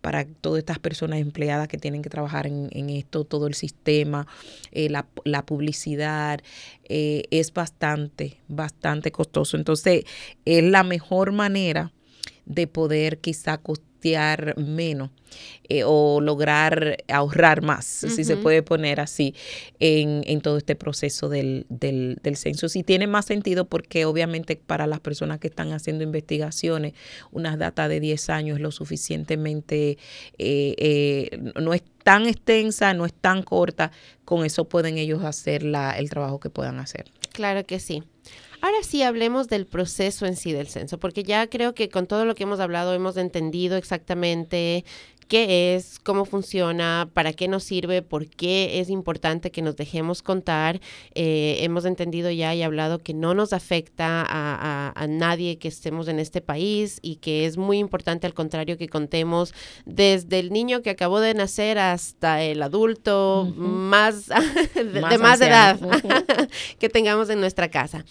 para todas estas personas empleadas que tienen que trabajar en, esto, todo el sistema, eh, la, publicidad, eh, es bastante, bastante costoso. Entonces, es la mejor manera de poder quizá menos eh, o lograr ahorrar más, si se puede poner así, en, todo este proceso del, del, censo. Si tiene más sentido porque obviamente para las personas que están haciendo investigaciones, una data de 10 años es lo suficientemente, eh, eh, no es tan extensa, no es tan corta, con eso pueden ellos hacer la, el trabajo que puedan hacer.
Claro que sí. Ahora sí hablemos del proceso en sí del censo, porque ya creo que con todo lo que hemos hablado hemos entendido exactamente qué es, cómo funciona, para qué nos sirve, por qué es importante que nos dejemos contar. Eh, hemos entendido ya y hablado que no nos afecta a, nadie que estemos en este país y que es muy importante al contrario que contemos desde el niño que acabó de nacer hasta el adulto <laughs> más, de, más, edad <laughs> que tengamos en nuestra casa.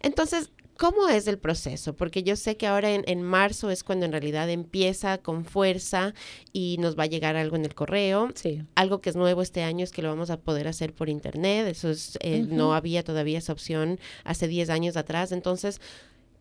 Entonces, ¿Cómo es el proceso? Porque yo sé que ahora en, marzo es cuando en realidad empieza con fuerza y nos va a llegar algo en el correo. Sí. Algo que es nuevo este año es que lo vamos a poder hacer por internet. Eso es, eh, no había todavía esa opción hace 10 años atrás. Entonces,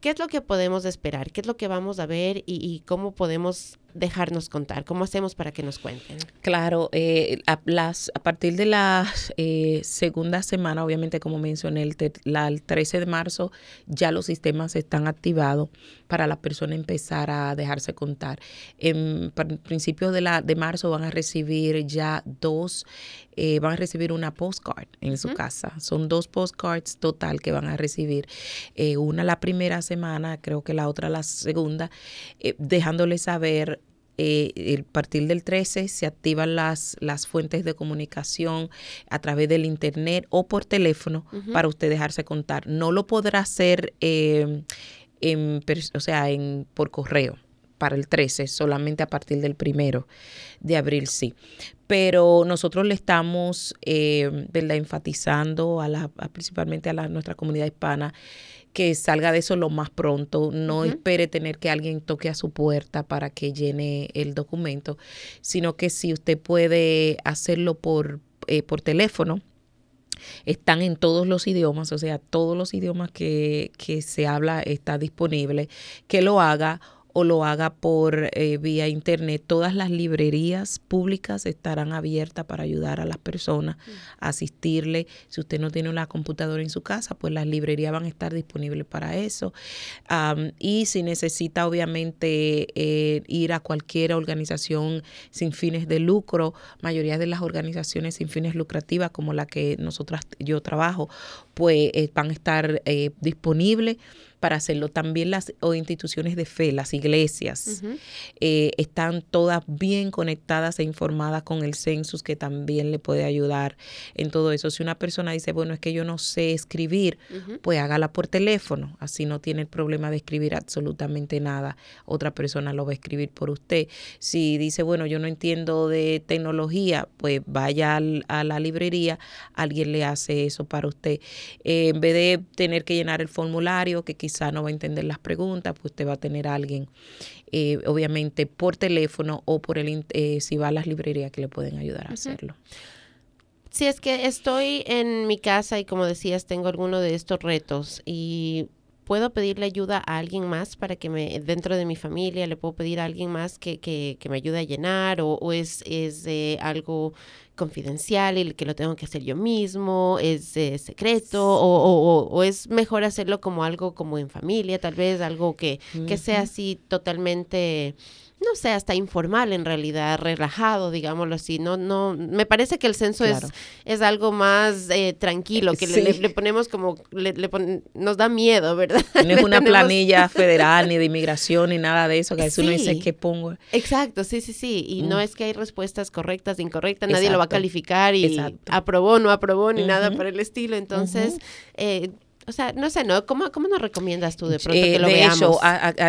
¿qué es lo que podemos esperar? ¿Qué es lo que vamos a ver y cómo podemos dejarnos contar? ¿Cómo hacemos para que nos cuenten?
Claro, eh, a, las, a partir de la eh, segunda semana, obviamente como mencioné, el, la, el 13 de marzo ya los sistemas están activados para la persona empezar a dejarse contar. En principio de, la, de marzo van a recibir ya dos, eh, van a recibir una postcard en su casa. Son dos postcards total que van a recibir. una la primera semana, creo que la otra la segunda, dejándoles saber eh, a partir del 13 se activan las, las fuentes de comunicación a través del internet o por teléfono para usted dejarse contar. No lo podrá hacer em, en, o sea, en, por correo para el 13, solamente a partir del primero de abril sí. Pero nosotros le estamos eh, enfatizando a la, principalmente a la, nuestra comunidad hispana que salga de eso lo más pronto. No espere tener que alguien toque a su puerta para que llene el documento, sino que si usted puede hacerlo por, eh, por teléfono, están en todos los idiomas, o sea, todos los idiomas que, que se habla está disponible, que lo haga o lo haga por eh, vía internet. Todas las librerías públicas estarán abiertas para ayudar a las personas a asistirle. Si usted no tiene una computadora en su casa, pues las librerías van a estar disponibles para eso. y si necesita, obviamente, eh, ir a cualquier organización sin fines de lucro, mayoría de las organizaciones sin fines lucrativas, como la que nosotras yo trabajo, pues eh, van a estar disponibles para hacerlo. También las o instituciones de fe, las iglesias, eh, están todas bien conectadas e informadas con el census, que también le puede ayudar en todo eso. Si una persona dice, bueno, es que yo no sé escribir, pues hágala por teléfono, así no tiene el problema de escribir absolutamente nada. Otra persona lo va a escribir por usted. Si dice, bueno, yo no entiendo de tecnología, pues vaya a la librería, alguien le hace eso para usted. Eh, en vez de tener que llenar el formulario, que quizá no va a entender las preguntas, pues usted va a tener a alguien, eh, obviamente, por teléfono o por el eh, si va a las librerías que le pueden ayudar a hacerlo.
Si es que estoy en mi casa y como decías, tengo alguno de estos retos y puedo pedirle ayuda a alguien más para que me, dentro de mi familia, le puedo pedir a alguien más que, que, que me ayude a llenar o, es, es algo confidencial y que lo tengo que hacer yo mismo, es secreto o, o, es mejor hacerlo como algo como en familia, tal vez algo que, que sea así totalmente no sé, hasta informal en realidad, relajado, digámoslo así. No, no, me parece que el censo es, es algo más eh, tranquilo, que le, ponemos como, le, nos da miedo, ¿verdad? <laughs>
No es una planilla <laughs> federal ni de inmigración ni nada de eso, que a veces uno dice que pongo.
Exacto, sí, sí, sí. Y no mm. es que hay respuestas correctas, incorrectas, nadie lo va a calificar y aprobó, no aprobó ni nada por el estilo. Entonces, eh, o sea, no sé, ¿no? ¿Cómo, cómo nos recomiendas tú de pronto eh, que lo
de
Hecho,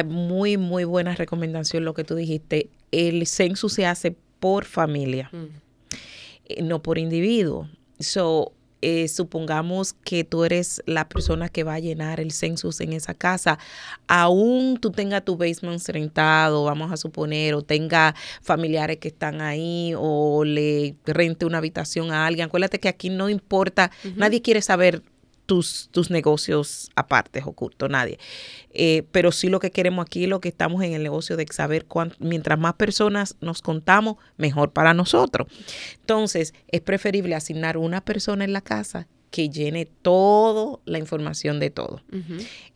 muy, muy buena recomendación lo que tú dijiste. El censo se hace por familia, eh, no por individuo. So, eh, supongamos que tú eres la persona que va a llenar el census en esa casa, aún tú tengas tu basement rentado, vamos a suponer, o tenga familiares que están ahí, o le rente una habitación a alguien. Acuérdate que aquí no importa, nadie quiere saber tus, tus negocios aparte, oculto, nadie. Eh, pero sí lo que queremos aquí, lo que estamos en el negocio de saber cuánto, mientras más personas nos contamos, mejor para nosotros. Entonces, es preferible asignar una persona en la casa que llene toda la información de todo.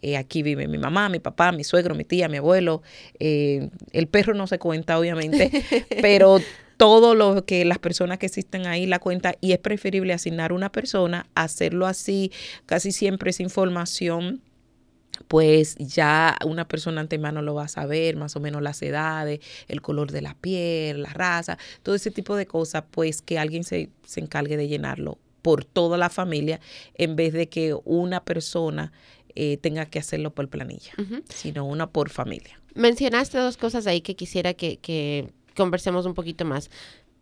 Eh, aquí vive mi mamá, mi papá, mi suegro, mi tía, mi abuelo. Eh, el perro no se cuenta, obviamente, <laughs> pero todo lo que las personas que existen ahí la cuenta y es preferible asignar una persona, hacerlo así, casi siempre esa información pues ya una persona antemano lo va a saber, más o menos las edades, el color de la piel, la raza, todo ese tipo de cosas, pues que alguien se, se encargue de llenarlo por toda la familia en vez de que una persona eh, tenga que hacerlo por planilla, sino una por familia.
Mencionaste dos cosas ahí que quisiera que, que conversemos un poquito más.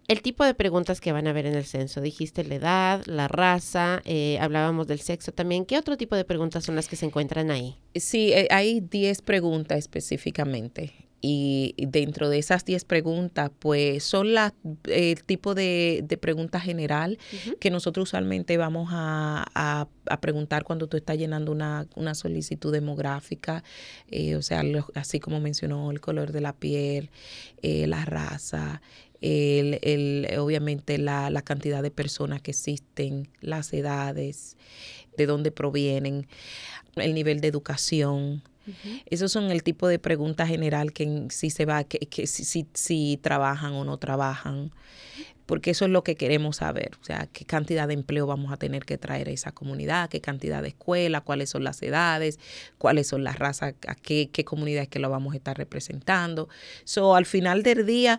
El tipo de preguntas que van a ver en el censo. Dijiste la edad, la raza, eh, hablábamos del sexo también. ¿Qué otro tipo de preguntas son las que se encuentran ahí?
Sí, eh, hay 10 preguntas específicamente. Y dentro de esas 10 preguntas, pues son las, el tipo de, de pregunta general que nosotros usualmente vamos a, preguntar cuando tú estás llenando una, solicitud demográfica, eh, o sea, así como mencionó el color de la piel, eh, la raza, el, el, obviamente la, la cantidad de personas que existen, las edades, de dónde provienen, el nivel de educación, esos son el tipo de pregunta general que si se va, que, si, si, trabajan o no trabajan, porque eso es lo que queremos saber, o sea, qué cantidad de empleo vamos a tener que traer a esa comunidad, qué cantidad de escuela, cuáles son las edades, cuáles son las razas, a qué, qué comunidades que lo vamos a estar representando. So, al final del día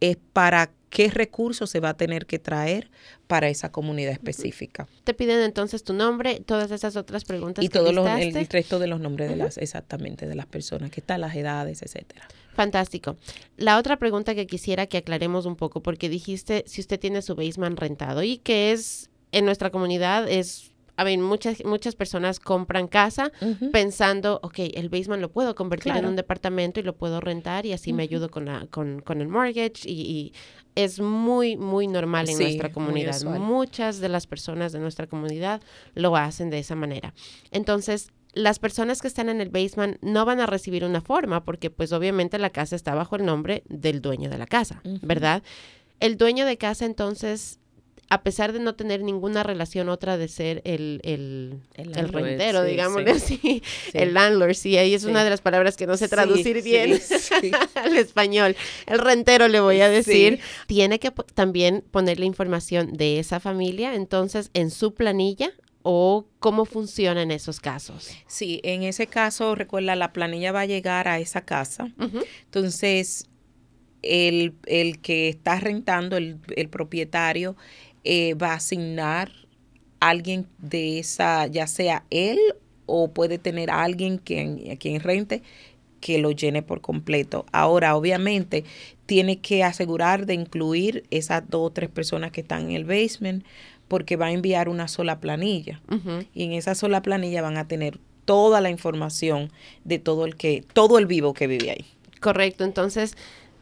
es para qué recursos se va a tener que traer para esa comunidad específica.
Te piden entonces tu nombre, todas esas otras preguntas.
Y todo el, resto de los nombres de las, exactamente, de las personas que están, las edades, etcétera.
Fantástico. La otra pregunta que quisiera que aclaremos un poco, porque dijiste si usted tiene su basement rentado y que es en nuestra comunidad es a ver, muchas, muchas personas compran casa pensando, ok, el basement lo puedo convertir en un departamento y lo puedo rentar y así me ayudo con, la, con, con el mortgage y, es muy, muy normal en nuestra comunidad. Muchas de las personas de nuestra comunidad lo hacen de esa manera. Entonces, las personas que están en el basement no van a recibir una forma porque pues obviamente la casa está bajo el nombre del dueño de la casa, ¿verdad? El dueño de casa entonces a pesar de no tener ninguna relación otra de ser el, el, el, rentero, digámosle así, el landlord, sí, ahí es una de las palabras que no sé traducir bien <laughs> <laughs> al español. El rentero le voy a decir, tiene que también poner la información de esa familia, entonces en su planilla o cómo funciona en esos casos.
Sí, en ese caso, recuerda, la planilla va a llegar a esa casa. Entonces, el, que está rentando, el, propietario, eh, va a asignar a alguien de esa, ya sea él o puede tener a alguien quien, a quien rente que lo llene por completo. Ahora, obviamente, tiene que asegurar de incluir esas dos o tres personas que están en el basement porque va a enviar una sola planilla. Y en esa sola planilla van a tener toda la información de todo el que, todo el vivo que vive ahí.
Correcto. Entonces,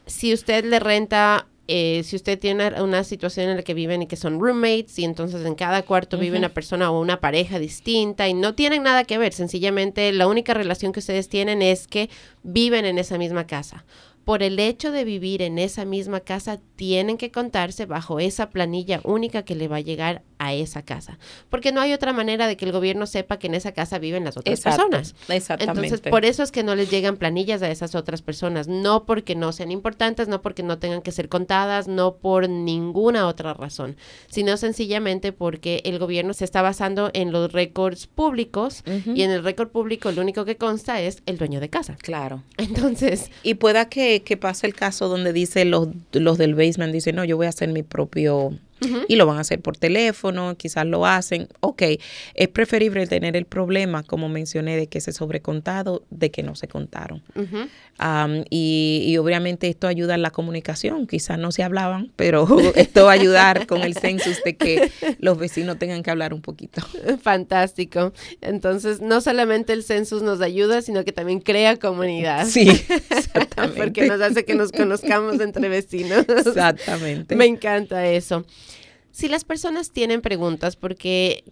si usted le renta eh, si usted tiene una situación en la que viven y que son roommates y entonces en cada cuarto vive una persona o una pareja distinta y no tienen nada que ver, sencillamente la única relación que ustedes tienen es que viven en esa misma casa por el hecho de vivir en esa misma casa, tienen que contarse bajo esa planilla única que le va a llegar a esa casa. Porque no hay otra manera de que el gobierno sepa que en esa casa viven las otras personas.
Exactamente.
Entonces, por eso es que no les llegan planillas a esas otras personas. No porque no sean importantes, no porque no tengan que ser contadas, no por ninguna otra razón, sino sencillamente porque el gobierno se está basando en los récords públicos y en el récord público lo único que consta es el dueño de casa.
Claro.
Entonces.
Y pueda que que, pasa el caso donde dice los, los del basement, dicen, no, yo voy a hacer mi propio y lo van a hacer por teléfono, quizás lo hacen. Ok, es preferible tener el problema, como mencioné, de que se sobrecontado, de que no se contaron. y, obviamente esto ayuda en la comunicación, quizás no se hablaban, pero <laughs> esto va a ayudar con el census de que los vecinos tengan que hablar un poquito. <laughs>
Fantástico. Entonces, no solamente el census nos ayuda, sino que también crea comunidad.
Sí, <laughs> exactamente.
Porque nos hace que nos conozcamos entre vecinos.
Exactamente.
Me encanta eso. Si las personas tienen preguntas, porque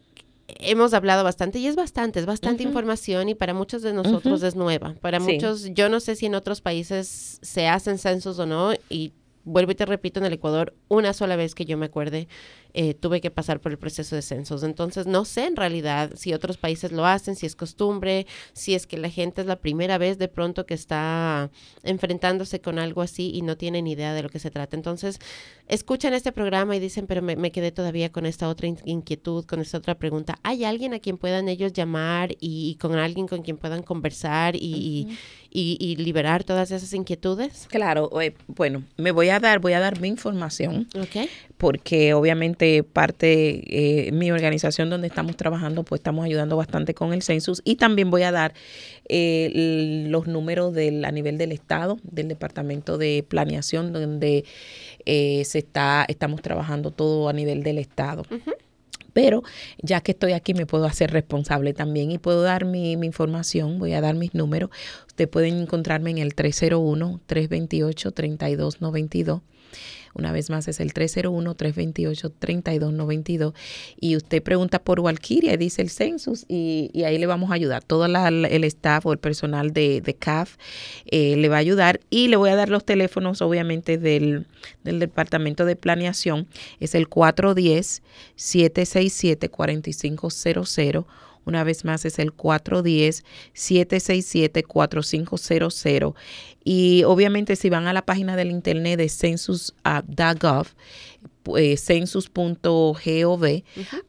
hemos hablado bastante y es bastante, es bastante información y para muchos de nosotros es nueva. Para muchos, yo no sé si en otros países se hacen censos o no y vuelvo y te repito, en el Ecuador, una sola vez que yo me acuerde, eh, tuve que pasar por el proceso de censos. Entonces, no sé en realidad si otros países lo hacen, si es costumbre, si es que la gente es la primera vez de pronto que está enfrentándose con algo así y no tienen idea de lo que se trata. Entonces, escuchan este programa y dicen, pero me, quedé todavía con esta otra inquietud, con esta otra pregunta. ¿Hay alguien a quien puedan ellos llamar y, con alguien con quien puedan conversar y, y, liberar todas esas inquietudes?
Claro, bueno, me voy a dar, voy a dar mi información.
Ok.
Porque obviamente parte, eh, mi organización donde estamos trabajando, pues estamos ayudando bastante con el census y también voy a dar eh, los números del, a nivel del Estado, del Departamento de Planeación, donde eh, se está, estamos trabajando todo a nivel del Estado. Pero ya que estoy aquí me puedo hacer responsable también y puedo dar mi, mi información, voy a dar mis números. Ustedes pueden encontrarme en el 301-328-3292 una vez más es el 301-328-3292. Y usted pregunta por Walkiria, dice el census, y, ahí le vamos a ayudar. Todo el staff o el personal de, CAF eh, le va a ayudar. Y le voy a dar los teléfonos, obviamente, del, del Departamento de Planeación. Es el 410-767-4500 una vez más es el 410-767-4500. Y obviamente si van a la página del internet de census.gov, pues, census.gov,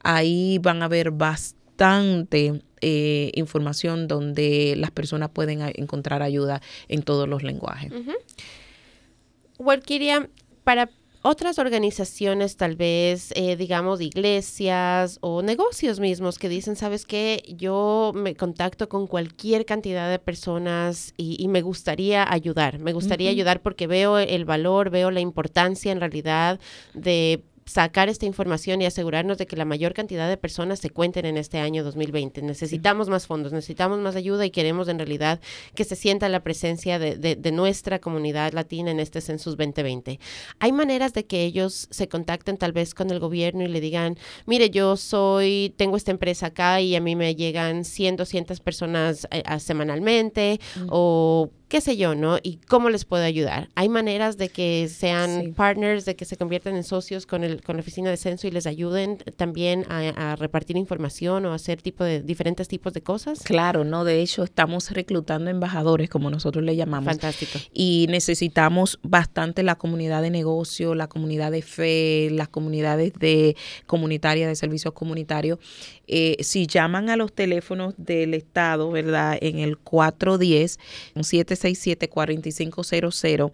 ahí van a ver bastante eh, información donde las personas pueden encontrar ayuda en todos los lenguajes.
Uh para otras organizaciones, tal vez, eh, digamos, iglesias o negocios mismos que dicen, sabes qué, yo me contacto con cualquier cantidad de personas y, me gustaría ayudar, me gustaría ayudar porque veo el valor, veo la importancia en realidad de sacar esta información y asegurarnos de que la mayor cantidad de personas se cuenten en este año 2020. Necesitamos más fondos, necesitamos más ayuda y queremos en realidad que se sienta la presencia de, nuestra comunidad latina en este census 2020. Hay maneras de que ellos se contacten tal vez con el gobierno y le digan, mire, yo soy, tengo esta empresa acá y a mí me llegan 100, 200 personas eh, semanalmente o qué sé yo, ¿no? Y cómo les puedo ayudar. Hay maneras de que sean partners, de que se conviertan en socios con, el, con la oficina de censo y les ayuden también a, repartir información o hacer tipo de diferentes tipos de cosas.
Claro, no, de hecho estamos reclutando embajadores, como nosotros le llamamos.
Fantástico.
Y necesitamos bastante la comunidad de negocio, la comunidad de fe, las comunidades de comunitaria de servicios comunitarios. Eh, si llaman a los teléfonos del Estado, ¿verdad? En el 410 7 767-4500,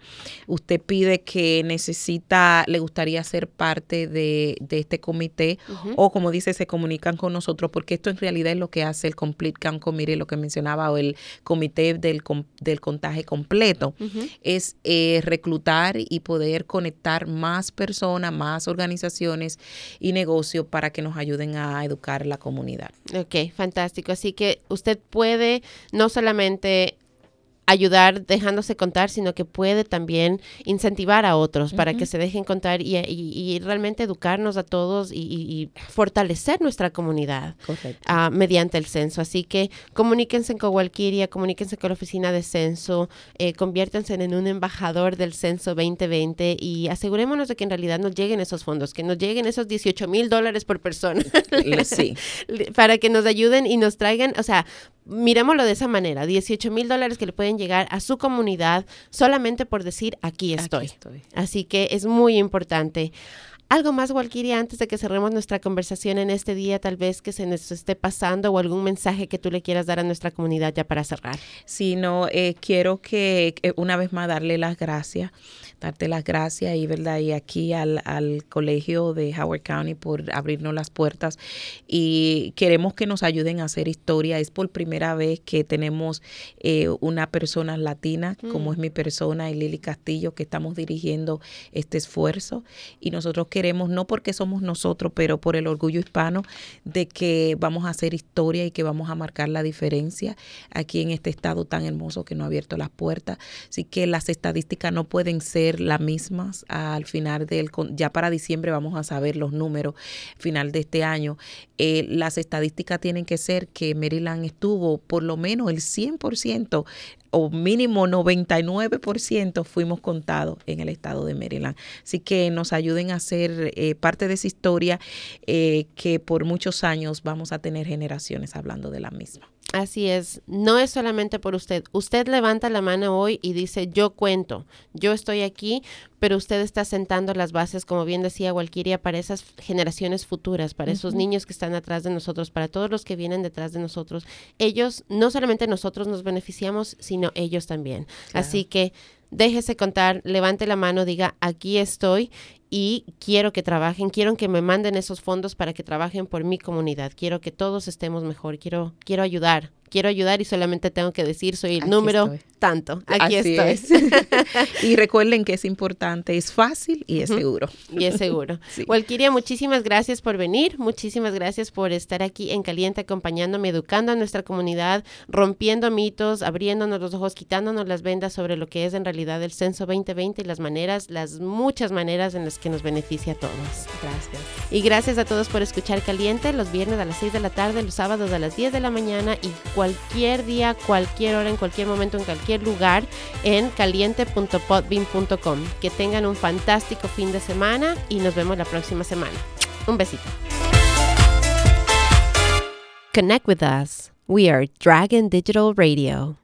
usted pide que necesita, le gustaría ser parte de, este comité o como dice, se comunican con nosotros porque esto en realidad es lo que hace el Complete Count Committee, lo que mencionaba, o el comité del, del contaje completo, es eh, reclutar y poder conectar más personas, más organizaciones y negocios para que nos ayuden a educar la comunidad.
Ok, fantástico. Así que usted puede no solamente ayudar dejándose contar, sino que puede también incentivar a otros para que se dejen contar y, realmente educarnos a todos y, fortalecer nuestra comunidad uh, mediante el censo. Así que comuníquense con Walkiria, comuníquense con la oficina de censo, eh, conviértanse en un embajador del censo 2020 y asegurémonos de que en realidad nos lleguen esos fondos, que nos lleguen esos 18 mil dólares por persona.
sí. <laughs>
para que nos ayuden y nos traigan, o sea, miremoslo de esa manera, 18 mil dólares que le pueden llegar a su comunidad solamente por decir aquí estoy. Así que es muy importante. Algo más, Walkiria, antes de que cerremos nuestra conversación en este día, tal vez que se nos esté pasando o algún mensaje que tú le quieras dar a nuestra comunidad ya para cerrar.
Sí, no, eh, quiero que una vez más darle las gracias darte las gracias y verdad y aquí al, al, colegio de Howard County por abrirnos las puertas. Y queremos que nos ayuden a hacer historia. Es por primera vez que tenemos eh, una persona latina como es mi persona y Lili Castillo que estamos dirigiendo este esfuerzo. Y nosotros queremos no porque somos nosotros pero por el orgullo hispano de que vamos a hacer historia y que vamos a marcar la diferencia aquí en este estado tan hermoso que nos ha abierto las puertas así que las estadísticas no pueden ser las mismas al final del, ya para diciembre vamos a saber los números final de este año. Eh, las estadísticas tienen que ser que Maryland estuvo por lo menos el 100% o mínimo 99% fuimos contados en el estado de Maryland. Así que nos ayuden a ser eh, parte de esa historia eh, que por muchos años vamos a tener generaciones hablando de la misma.
Así es, no es solamente por usted. Usted levanta la mano hoy y dice, yo cuento, yo estoy aquí, pero usted está sentando las bases, como bien decía Walkiria, para esas generaciones futuras, para esos niños que están atrás de nosotros, para todos los que vienen detrás de nosotros. Ellos, no solamente nosotros nos beneficiamos, sino ellos también. Así que déjese contar, levante la mano, diga, aquí estoy y quiero que trabajen, quiero que me manden esos fondos para que trabajen por mi comunidad, quiero que todos estemos mejor, quiero, quiero ayudar, quiero ayudar y solamente tengo que decir soy el número tanto. Aquí estoy. <laughs>
y recuerden que es importante, es fácil y es seguro.
Y es seguro. <laughs> sí. Walkiria, muchísimas gracias por venir, muchísimas gracias por estar aquí en Caliente acompañándome, educando a nuestra comunidad, rompiendo mitos, abriéndonos los ojos, quitándonos las vendas sobre lo que es en realidad el censo 2020 y las maneras, las muchas maneras en las que nos beneficia a todos.
Gracias.
Y gracias a todos por escuchar Caliente los viernes a las 6 de la tarde, los sábados a las 10 de la mañana y cualquier día, cualquier hora, en cualquier momento, en cualquier lugar en caliente.podbean.com. Que tengan un fantástico fin de semana y nos vemos la próxima semana. Un besito. Connect with us. We are Dragon Digital Radio.